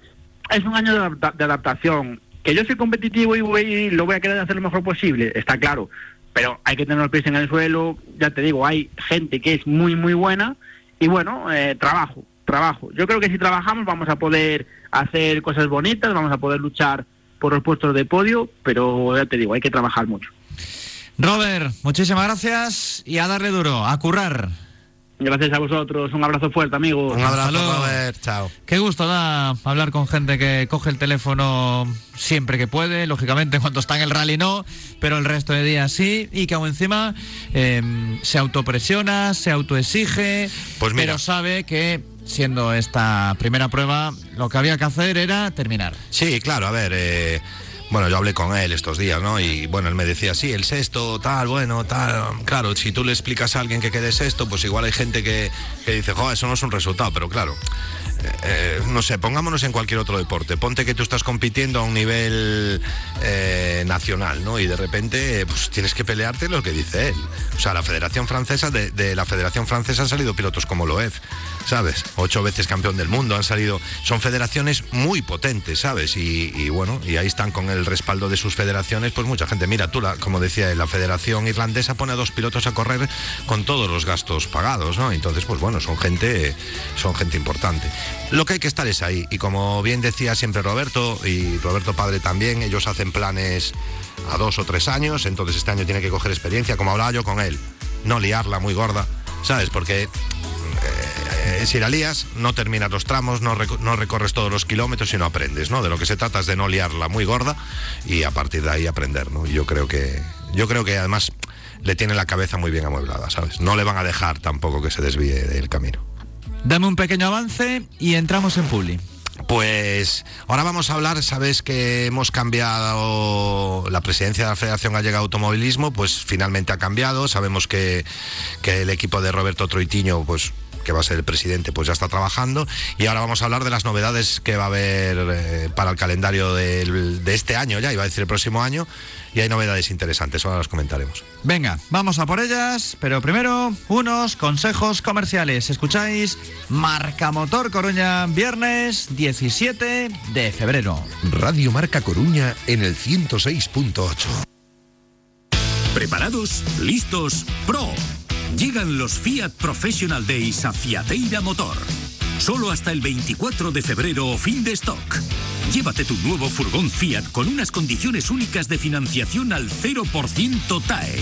[SPEAKER 12] Es un año de, adapta- de adaptación. Que yo soy competitivo y voy, lo voy a querer hacer lo mejor posible, está claro. Pero hay que tener los pies en el suelo, ya te digo, hay gente que es muy, muy buena y bueno, eh, trabajo, trabajo. Yo creo que si trabajamos vamos a poder hacer cosas bonitas, vamos a poder luchar por los puestos de podio, pero ya te digo, hay que trabajar mucho.
[SPEAKER 3] Robert, muchísimas gracias y a darle duro, a currar.
[SPEAKER 12] Gracias a vosotros, un abrazo fuerte, amigos.
[SPEAKER 11] Un abrazo. Robert, chao.
[SPEAKER 3] Qué gusto da hablar con gente que coge el teléfono siempre que puede, lógicamente cuando está en el rally no, pero el resto de días sí, y que aún encima eh, se autopresiona, se autoexige,
[SPEAKER 11] Pues mira.
[SPEAKER 3] pero sabe que siendo esta primera prueba lo que había que hacer era terminar.
[SPEAKER 11] Sí, claro, a ver, eh, bueno, yo hablé con él estos días, ¿no? Y bueno, él me decía, sí, el sexto, tal, bueno, tal. Claro, si tú le explicas a alguien que quede sexto, pues igual hay gente que, que dice, joder, eso no es un resultado, pero claro. Eh, no sé, pongámonos en cualquier otro deporte. Ponte que tú estás compitiendo a un nivel eh, nacional, ¿no? Y de repente, pues tienes que pelearte lo que dice él. O sea, la Federación Francesa, de, la Federación Francesa han salido pilotos como Loeb, ¿sabes? Ocho veces campeón del mundo, han salido. Son federaciones muy potentes, ¿sabes? Y, bueno, y ahí están con el respaldo de sus federaciones, pues mucha gente. Mira, tú, como decía, la Federación Irlandesa pone a dos pilotos a correr con todos los gastos pagados, ¿no? Entonces, pues bueno, son gente, son gente importante. Lo que hay que estar es ahí. Y como bien decía siempre Roberto, y Roberto Padre también, ellos hacen planes a dos o tres años, entonces este año tiene que coger experiencia, como hablaba yo con él, no liarla muy gorda, ¿sabes? Porque eh, si la lías, no terminas los tramos, no, no recorres todos los kilómetros y no aprendes, ¿no? De lo que se trata es de no liarla muy gorda y a partir de ahí aprender, ¿no? Yo creo que, yo creo que además le tiene la cabeza muy bien amueblada, ¿sabes? No le van a dejar tampoco que se desvíe del camino.
[SPEAKER 3] Dame un pequeño avance y entramos en Publi.
[SPEAKER 11] Pues ahora vamos a hablar, sabes que hemos cambiado la presidencia de la Federación Gallega de Automovilismo, pues finalmente ha cambiado, sabemos que, que el equipo de Roberto Troitiño, pues que va a ser el presidente, pues ya está trabajando y ahora vamos a hablar de las novedades que va a haber eh, para el calendario del- de este año ya, iba a decir el próximo año, y hay novedades interesantes, ahora las comentaremos.
[SPEAKER 3] Venga, vamos a por ellas, pero primero unos consejos comerciales. Escucháis Marca Motor Coruña, viernes 17 de febrero.
[SPEAKER 1] Radio Marca Coruña en el 106.8.
[SPEAKER 6] ¿Preparados? ¿Listos? ¡Pro! Llegan los Fiat Professional Days a Fiateira Motor. Solo hasta el 24 de febrero, fin de stock. Llévate tu nuevo furgón Fiat con unas condiciones únicas de financiación al 0% TAE.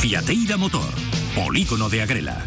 [SPEAKER 6] Fiateira Motor, Polígono de Agrela.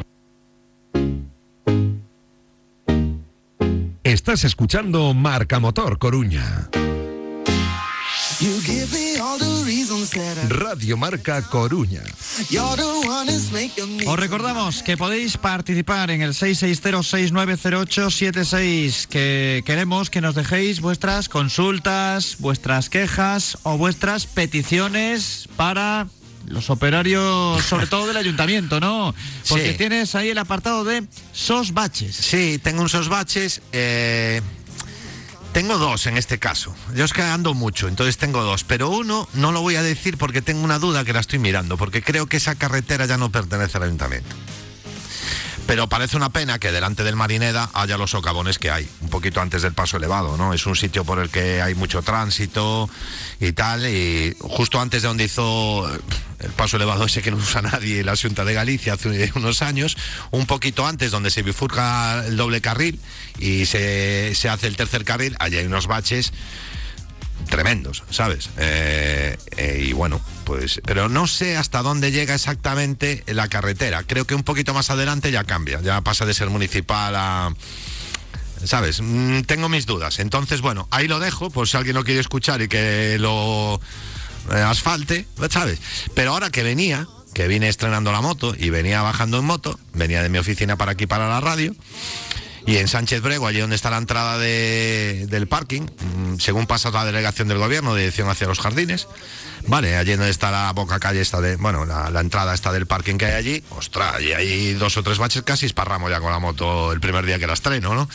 [SPEAKER 1] Estás escuchando Marca Motor Coruña. Radio Marca Coruña.
[SPEAKER 3] Os recordamos que podéis participar en el 660-690876, que queremos que nos dejéis vuestras consultas, vuestras quejas o vuestras peticiones para los operarios, sobre todo del ayuntamiento, ¿no? Porque
[SPEAKER 11] Sí.
[SPEAKER 3] tienes ahí el apartado de sos baches.
[SPEAKER 11] Sí, tengo unos baches. eh, Tengo dos en este caso. Yo es que ando mucho, entonces tengo dos. Pero uno no lo voy a decir porque tengo una duda que la estoy mirando, porque creo que esa carretera ya no pertenece al ayuntamiento. Pero parece una pena que delante del Marineda haya los socavones que hay, un poquito antes del paso elevado, ¿no? Es un sitio por el que hay mucho tránsito y tal, y justo antes de donde hizo el paso elevado ese que no usa nadie, la Junta de Galicia hace unos años, un poquito antes donde se bifurca el doble carril y se, se hace el tercer carril, allí hay unos baches tremendos, ¿sabes? Eh, eh, y bueno, pues, pero no sé hasta dónde llega exactamente la carretera. Creo que un poquito más adelante ya cambia, ya pasa de ser municipal a... ¿Sabes? Mm, tengo mis dudas. Entonces, bueno, ahí lo dejo, por si alguien lo quiere escuchar y que lo asfalte, ¿sabes? Pero ahora que venía, que vine estrenando la moto y venía bajando en moto, venía de mi oficina para aquí, para la radio, y en Sánchez Brego, allí donde está la entrada de- del parking, mm, según pasa la delegación del gobierno, de dirección hacia los jardines, vale, allí donde está la boca calle esta de, bueno, la, la entrada está del parking que hay allí, ostras, y hay dos o tres baches casi esparramos ya con la moto el primer día que la estreno, ¿no?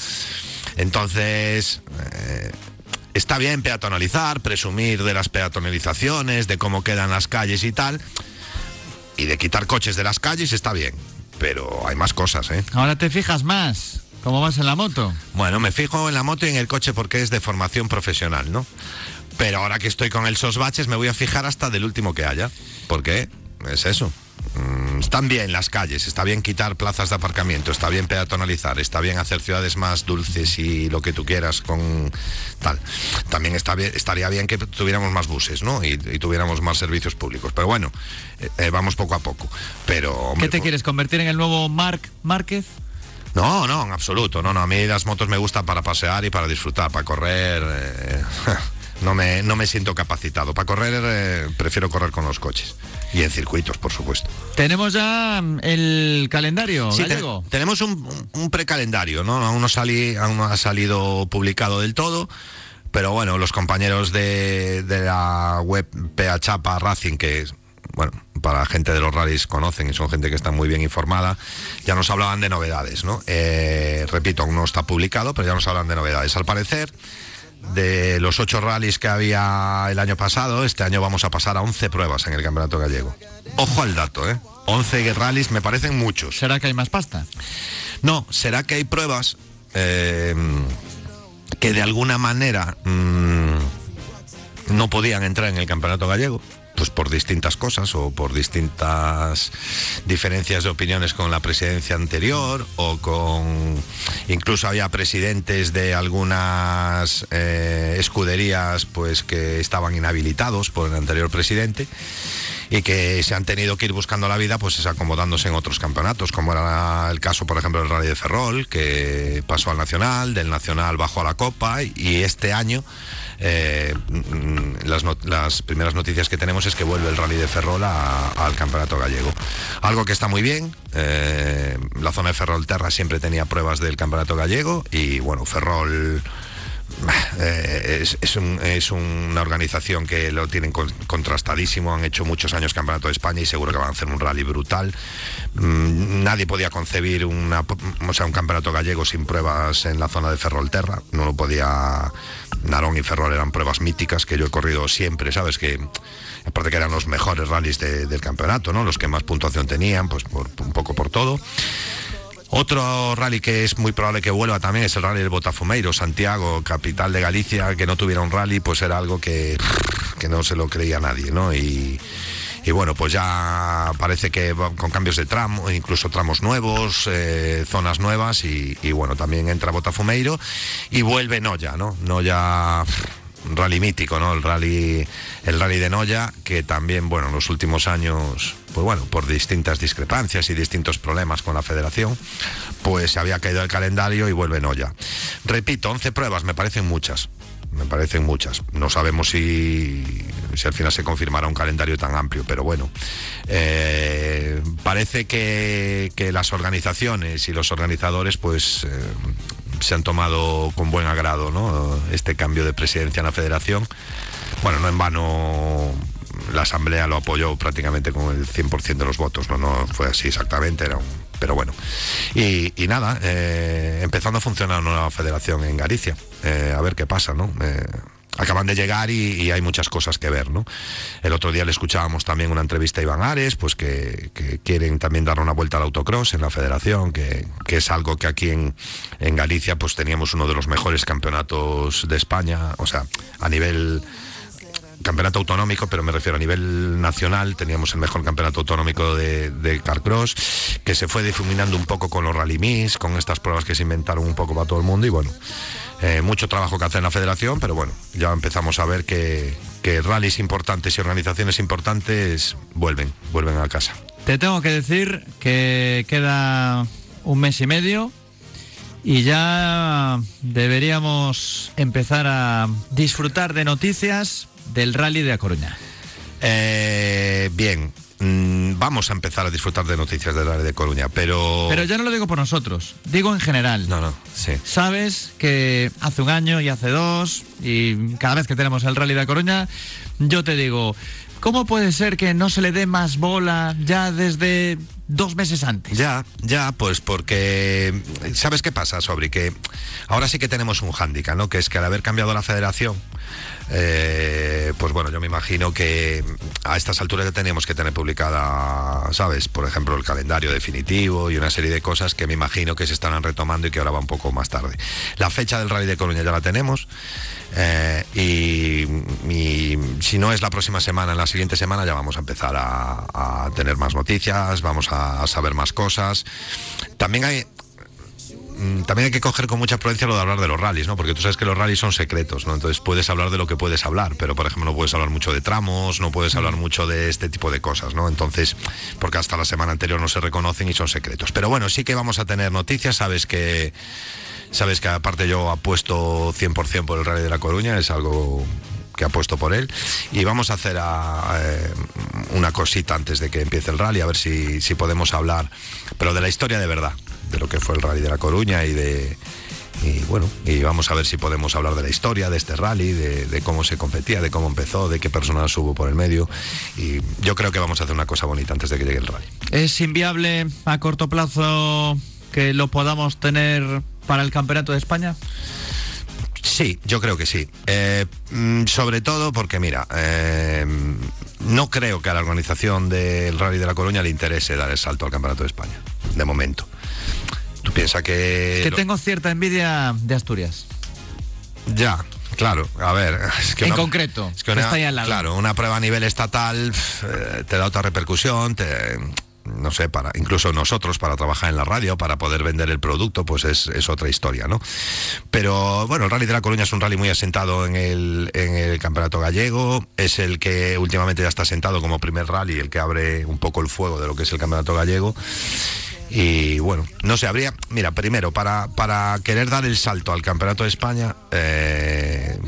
[SPEAKER 11] Entonces, eh, está bien peatonalizar, presumir de las peatonalizaciones, de cómo quedan las calles y tal, y de quitar coches de las calles está bien, pero hay más cosas, ¿eh?
[SPEAKER 3] Ahora te fijas más. ¿Cómo vas en la moto?
[SPEAKER 11] Bueno, me fijo en la moto y en el coche porque es de formación profesional, ¿no? Pero ahora que estoy con el Sosbaches me voy a fijar hasta del último que haya. Porque es eso. Mm, están bien las calles, está bien quitar plazas de aparcamiento, está bien peatonalizar, está bien hacer ciudades más dulces y lo que tú quieras con tal. También está bien, estaría bien que tuviéramos más buses, ¿no? Y, y tuviéramos más servicios públicos. Pero bueno, eh, eh, vamos poco a poco. Pero hombre,
[SPEAKER 3] ¿Qué te quieres convertir en el nuevo Marc Márquez?
[SPEAKER 11] no, no, en absoluto. No, no, a mí las motos me gustan para pasear y para disfrutar, para correr. eh, no, me, no me siento capacitado. Para correr eh, prefiero correr con los coches. Y en circuitos, por supuesto.
[SPEAKER 3] Tenemos ya mm, el calendario
[SPEAKER 11] Sí, te- tenemos un, un- precalendario, ¿no? Aún no, salí, aún no ha salido publicado del todo. Pero bueno, los compañeros de, de la web PA Chapa Racing, que bueno, para la gente de los rallies conocen y son gente que está muy bien informada, ya nos hablaban de novedades, ¿no? Eh, repito, aún no está publicado, pero ya nos hablan de novedades. Al parecer, de los ocho rallies que había el año pasado, este año vamos a pasar a 11 pruebas en el Campeonato Gallego. Ojo al dato, ¿eh? 11 rallies me parecen muchos.
[SPEAKER 3] ¿Será que hay más pasta?
[SPEAKER 11] No, será que hay pruebas eh, que de alguna manera mm, no podían entrar en el campeonato gallego. Pues por distintas cosas o por distintas diferencias de opiniones con la presidencia anterior o con incluso había presidentes de algunas eh, escuderías pues que estaban inhabilitados por el anterior presidente y que se han tenido que ir buscando la vida pues es acomodándose en otros campeonatos, como era el caso, por ejemplo, del Rally de Ferrol, que pasó al Nacional, del Nacional bajó a la Copa y este año eh, mm, las, primeras noticias que tenemos es que vuelve el Rally de Ferrol al Campeonato Gallego. Algo que está muy bien, eh, la zona de Ferrolterra siempre tenía pruebas del Campeonato Gallego y bueno, Ferrol... Eh, es, es un- es una organización que lo tienen con- contrastadísimo, han hecho muchos años campeonato de España y seguro que van a hacer un rally brutal. Mm, nadie podía concebir una, o sea, un campeonato gallego sin pruebas en la zona de Ferrolterra, no lo podía... Narón y Ferrol eran pruebas míticas que yo he corrido siempre, ¿sabes? Que aparte que eran los mejores rallies de- del campeonato, ¿no? Los que más puntuación tenían, pues un poco por todo. Otro rally que es muy probable que vuelva también es el rally del Botafumeiro, Santiago, capital de Galicia, que no tuviera un rally, pues era algo que, que no se lo creía nadie, ¿no? Y, y bueno, pues ya parece que con cambios de tramo, incluso tramos nuevos, eh, zonas nuevas, y, y bueno, también entra Botafumeiro y vuelve Noya, ¿no? Noya rally mítico, ¿no? El rally, el rally de Noya, que también, bueno, en los últimos años, pues bueno, por distintas discrepancias y distintos problemas con la federación, pues se había caído el calendario y vuelve Noya. Repito, 11 pruebas, me parecen muchas. Me parecen muchas. No sabemos si, si al final se confirmará un calendario tan amplio, pero bueno. eh, parece que, las organizaciones y los organizadores, pues. eh, se han tomado con buen agrado este cambio de presidencia en la federación. Bueno, no en vano la asamblea lo apoyó prácticamente con el 100% de los votos, no, no fue así exactamente, era pero bueno. Y, y nada, eh, empezando a funcionar una nueva federación en Galicia. Eh, a ver qué pasa, ¿no? Eh, acaban de llegar y, hay muchas cosas que ver, ¿no? El otro día le escuchábamos también una entrevista a Iván Ares, pues que, quieren también dar una vuelta al autocross en la federación, que, que es algo que aquí en, en Galicia pues teníamos uno de los mejores campeonatos de España, o sea, a nivel campeonato autonómico, pero me refiero a nivel nacional, teníamos el mejor campeonato autonómico de, de Carcross, que se fue difuminando un poco con los Rally Miss, con estas pruebas que se inventaron un poco para todo el mundo y bueno, eh, mucho trabajo que hacer en la federación, pero bueno, ya empezamos a ver que, que rallies importantes y organizaciones importantes vuelven, vuelven a casa.
[SPEAKER 3] Te tengo que decir que queda un mes y medio y ya deberíamos empezar a disfrutar de noticias del rally de A Coruña.
[SPEAKER 11] Eh, bien, mm, vamos a empezar a disfrutar de noticias del Rally de Coruña, pero...
[SPEAKER 3] Pero ya no lo digo por nosotros, digo en general.
[SPEAKER 11] No, no, sí.
[SPEAKER 3] Sabes que hace un año y hace dos, y cada vez que tenemos el rally de Coruña, yo te digo, ¿cómo puede ser que no se le dé más bola ya desde dos meses antes?
[SPEAKER 11] Ya, ya, pues porque... ¿Sabes qué pasa, Sobri? Que ahora sí que tenemos un hándicap, ¿no? Que es que al haber cambiado la federación, eh, pues bueno, yo me imagino que a estas alturas ya teníamos que tener publicada, ¿sabes? Por ejemplo, el calendario definitivo y una serie de cosas que me imagino que se estarán retomando y que ahora va un poco más tarde. La fecha del Rally de Coruña ya la tenemos eh, y, si no es la próxima semana, en la siguiente semana ya vamos a empezar a, tener más noticias, vamos a, saber más cosas. También hay, también hay que coger con mucha prudencia lo de hablar de los rallies, ¿no? Porque tú sabes que los rallies son secretos, ¿no? Entonces puedes hablar de lo que puedes hablar, pero por ejemplo no puedes hablar mucho de tramos, no puedes hablar mucho de este tipo de cosas, ¿no? Entonces, porque hasta la semana anterior no se reconocen y son secretos. Pero bueno, sí que vamos a tener noticias, sabes que sabes que aparte yo apuesto 100% por el Rally de la Coruña, es algo que apuesto por él y vamos a hacer a, eh, una cosita antes de que empiece el rally a ver si, si podemos hablar pero de la historia de verdad de lo que fue el rally de la Coruña y de y bueno, y vamos a ver si podemos hablar de la historia de este rally, de, de cómo se competía, de cómo empezó, de qué personas hubo por el medio. Y yo creo que vamos a hacer una cosa bonita antes de que llegue el rally.
[SPEAKER 3] ¿Es inviable a corto plazo que lo podamos tener para el Campeonato de España?
[SPEAKER 11] Sí, yo creo que sí. Eh, mm, sobre todo porque, mira, eh, no creo que a la organización del Rally de la Coruña le interese dar el salto al Campeonato de España, de momento. Tú piensas que...
[SPEAKER 3] Que
[SPEAKER 11] lo-
[SPEAKER 3] tengo cierta envidia de Asturias.
[SPEAKER 11] Ya, claro. A ver, es que
[SPEAKER 3] En
[SPEAKER 11] una-
[SPEAKER 3] concreto,
[SPEAKER 11] es que
[SPEAKER 3] que
[SPEAKER 11] una-
[SPEAKER 3] está ahí al lado.
[SPEAKER 11] Claro, una prueba a nivel estatal eh, te da otra repercusión, te, no sé, para incluso nosotros para trabajar en la radio, para poder vender el producto, pues es, es otra historia, ¿no? Pero bueno, el Rally de la Coruña es un rally muy asentado en el, en el Campeonato Gallego, es el que últimamente ya está asentado como primer rally, el que abre un poco el fuego de lo que es el Campeonato Gallego. Y bueno, no sé, habría, mira, primero, para, para querer dar el salto al Campeonato de España, eh,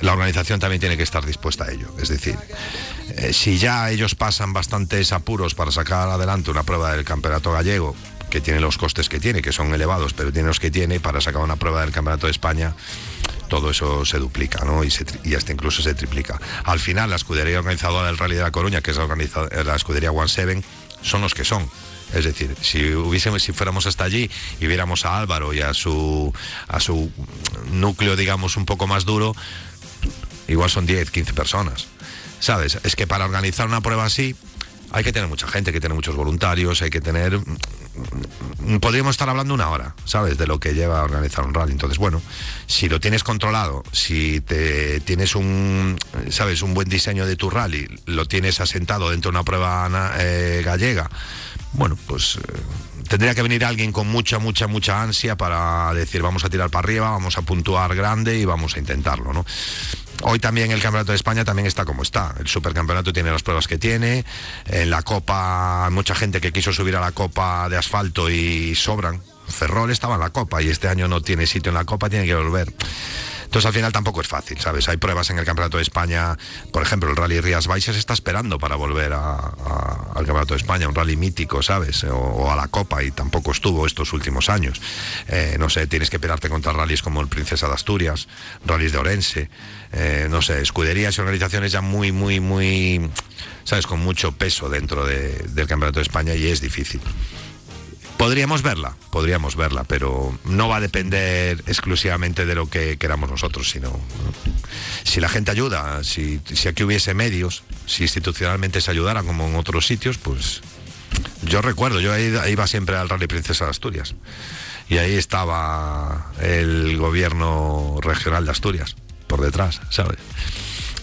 [SPEAKER 11] la organización también tiene que estar dispuesta a ello. Es decir, eh, si ya ellos pasan bastantes apuros para sacar adelante una prueba del Campeonato Gallego, que tiene los costes que tiene, que son elevados, pero tiene los que tiene, para sacar una prueba del Campeonato de España, todo eso se duplica, ¿no? Y, se y hasta incluso se triplica. Al final, la escudería organizadora del Rally de la Coruña, que es la, la escudería One Seven, son los que son. Es decir, si hubiésemos, si fuéramos hasta allí y viéramos a Álvaro y a su a su núcleo, digamos, un poco más duro, igual son 10, 15 personas. ¿Sabes? Es que para organizar una prueba así hay que tener mucha gente, hay que tener muchos voluntarios, hay que tener... mm, Podríamos estar hablando una hora, ¿sabes? De lo que lleva a organizar un rally. Entonces, bueno, si lo tienes controlado, si te tienes un, ¿sabes? Un buen diseño de tu rally, lo tienes asentado dentro de una prueba eh, gallega, bueno, pues... eh, Tendría que venir alguien con mucha, mucha, mucha ansia para decir vamos a tirar para arriba, vamos a puntuar grande y vamos a intentarlo, ¿no? Hoy también el Campeonato de España también está como está. El Supercampeonato tiene las pruebas que tiene. En la Copa, mucha gente que quiso subir a la Copa de asfalto y sobran. Ferrol estaba en la Copa y este año no tiene sitio en la Copa, tiene que volver. Entonces al final tampoco es fácil, ¿sabes? Hay pruebas en el Campeonato de España, por ejemplo, el Rally Rías Baixas está esperando para volver a- al Campeonato de España, un rally mítico, ¿sabes? O, a la Copa y tampoco estuvo estos últimos años. Eh, no sé, tienes que pelearte contra rallies como el Princesa de Asturias, rallies de Orense, eh, no sé, escuderías y organizaciones ya muy, muy, muy, ¿sabes? Con mucho peso dentro de- del Campeonato de España y es difícil. Podríamos verla, podríamos verla, pero no va a depender exclusivamente de lo que queramos nosotros, sino ¿no? si la gente ayuda, si, aquí hubiese medios, si institucionalmente se ayudara como en otros sitios, pues yo recuerdo, yo iba, siempre al Rally Princesa de Asturias y ahí estaba el gobierno regional de Asturias por detrás, ¿sabes?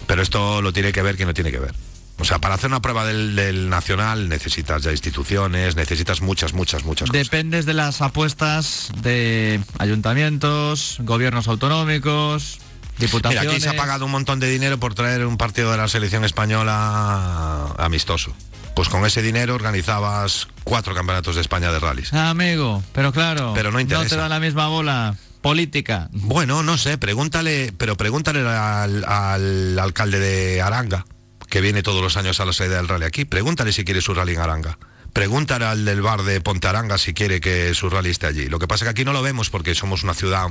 [SPEAKER 11] Pero esto lo tiene que ver quien no tiene que ver. O sea, para hacer una prueba del, del nacional necesitas ya instituciones, necesitas muchas, muchas, muchas cosas.
[SPEAKER 3] Dependes de las apuestas de ayuntamientos, gobiernos autonómicos,
[SPEAKER 11] Mira,
[SPEAKER 3] diputaciones.
[SPEAKER 11] aquí se ha pagado un montón de dinero por traer un partido de la selección española amistoso. Pues con ese dinero organizabas cuatro campeonatos de España de rallies.
[SPEAKER 3] Amigo, pero claro,
[SPEAKER 11] Pero no interesa.
[SPEAKER 3] te da la misma bola política.
[SPEAKER 11] Bueno, no sé, pregúntale, pero pregúntale al, al alcalde de Aranga, que viene todos los años a la salida del rally aquí. Pregúntale si quiere su rally en Aranga. Pregúntale al del bar de Ponte Aranga si quiere que su rally esté allí. Lo que pasa es que aquí no lo vemos porque somos una ciudad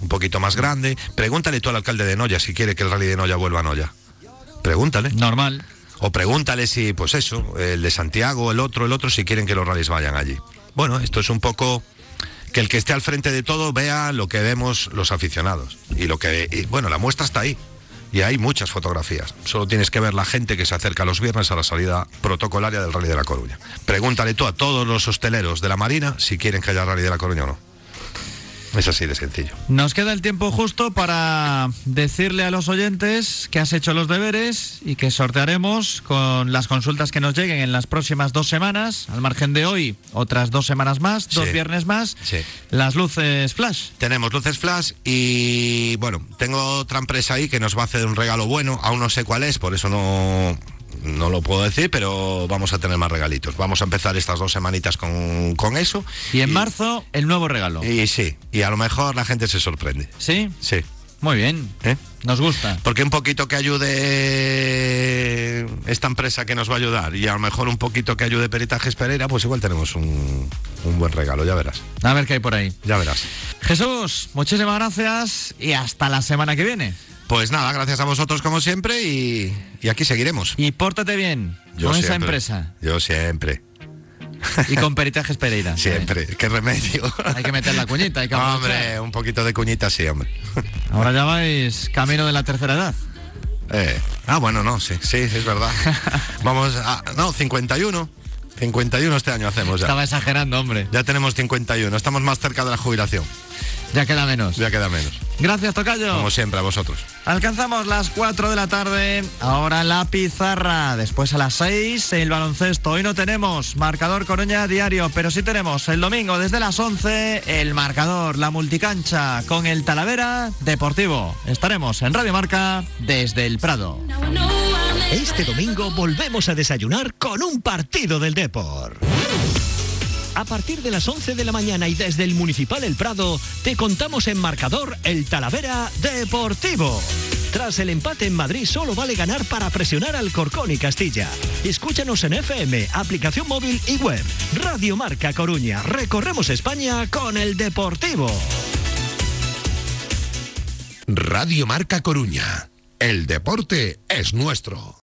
[SPEAKER 11] un poquito más grande. Pregúntale tú al alcalde de Noya si quiere que el rally de Noya vuelva a Noya. Pregúntale.
[SPEAKER 3] Normal.
[SPEAKER 11] O pregúntale si, pues eso, el de Santiago, el otro, el otro, si quieren que los rallies vayan allí. Bueno, esto es un poco que el que esté al frente de todo vea lo que vemos los aficionados. Y lo que, y, bueno, la muestra está ahí. Y hay muchas fotografías. Solo tienes que ver la gente que se acerca los viernes a la salida protocolaria del Rally de la Coruña. Pregúntale tú a todos los hosteleros de la Marina si quieren que haya Rally de la Coruña o no. Es así de sencillo.
[SPEAKER 3] Nos queda el tiempo justo para decirle a los oyentes que has hecho los deberes y que sortearemos con las consultas que nos lleguen en las próximas dos semanas, al margen de hoy, otras dos semanas más, dos
[SPEAKER 11] Sí.
[SPEAKER 3] viernes más,
[SPEAKER 11] Sí.
[SPEAKER 3] las luces flash.
[SPEAKER 11] Tenemos luces flash y bueno, tengo otra empresa ahí que nos va a hacer un regalo bueno, aún no sé cuál es, por eso no, no lo puedo decir, pero vamos a tener más regalitos. Vamos a empezar estas dos semanitas con, con eso.
[SPEAKER 3] Y en marzo, el nuevo regalo.
[SPEAKER 11] Y sí, y a lo mejor la gente se sorprende.
[SPEAKER 3] ¿Sí?
[SPEAKER 11] Sí.
[SPEAKER 3] Muy bien.
[SPEAKER 11] ¿Eh?
[SPEAKER 3] Nos gusta.
[SPEAKER 11] Porque un poquito que ayude esta empresa que nos va a ayudar y a lo mejor un poquito que ayude Peritajes Pereira, pues igual tenemos un, un buen regalo, ya verás.
[SPEAKER 3] A ver qué hay por ahí.
[SPEAKER 11] Ya verás.
[SPEAKER 3] Jesús, muchísimas gracias y hasta la semana que viene.
[SPEAKER 11] Pues nada, gracias a vosotros como siempre y, y aquí seguiremos.
[SPEAKER 3] Y pórtate bien
[SPEAKER 11] Yo
[SPEAKER 3] con esa
[SPEAKER 11] siempre.
[SPEAKER 3] empresa
[SPEAKER 11] Yo siempre.
[SPEAKER 3] y con Peritajes Pereira.
[SPEAKER 11] Siempre, qué remedio.
[SPEAKER 3] Hay que meter la cuñita, hay que aprovechar.
[SPEAKER 11] hombre, un poquito de cuñita sí, hombre.
[SPEAKER 3] Ahora ya vais camino de la tercera edad.
[SPEAKER 11] Eh, ah, bueno, no, sí, sí, es verdad. Vamos a... No, 51. 51 este año hacemos ya.
[SPEAKER 3] Estaba exagerando, hombre.
[SPEAKER 11] Ya tenemos 51, estamos más cerca de la jubilación.
[SPEAKER 3] Ya queda menos.
[SPEAKER 11] Ya queda menos.
[SPEAKER 3] Gracias, Tocayo.
[SPEAKER 11] Como siempre, a vosotros.
[SPEAKER 3] Alcanzamos las 4 de la tarde, ahora la pizarra, después a las 6 el baloncesto. Hoy no tenemos marcador Coruña diario, pero sí tenemos el domingo desde las 11 el marcador, la multicancha con el Talavera Deportivo. Estaremos en Radio Marca desde el Prado.
[SPEAKER 2] Este domingo volvemos a desayunar con un partido del Depor. A partir de las 11 de la mañana y desde el Municipal El Prado, te contamos en marcador el Talavera Deportivo. Tras el empate en Madrid, solo vale ganar para presionar al Corcón y Castilla. Escúchanos en FM, aplicación móvil y web. Radio Marca Coruña. Recorremos España con el Deportivo.
[SPEAKER 1] Radio Marca Coruña. El deporte es nuestro.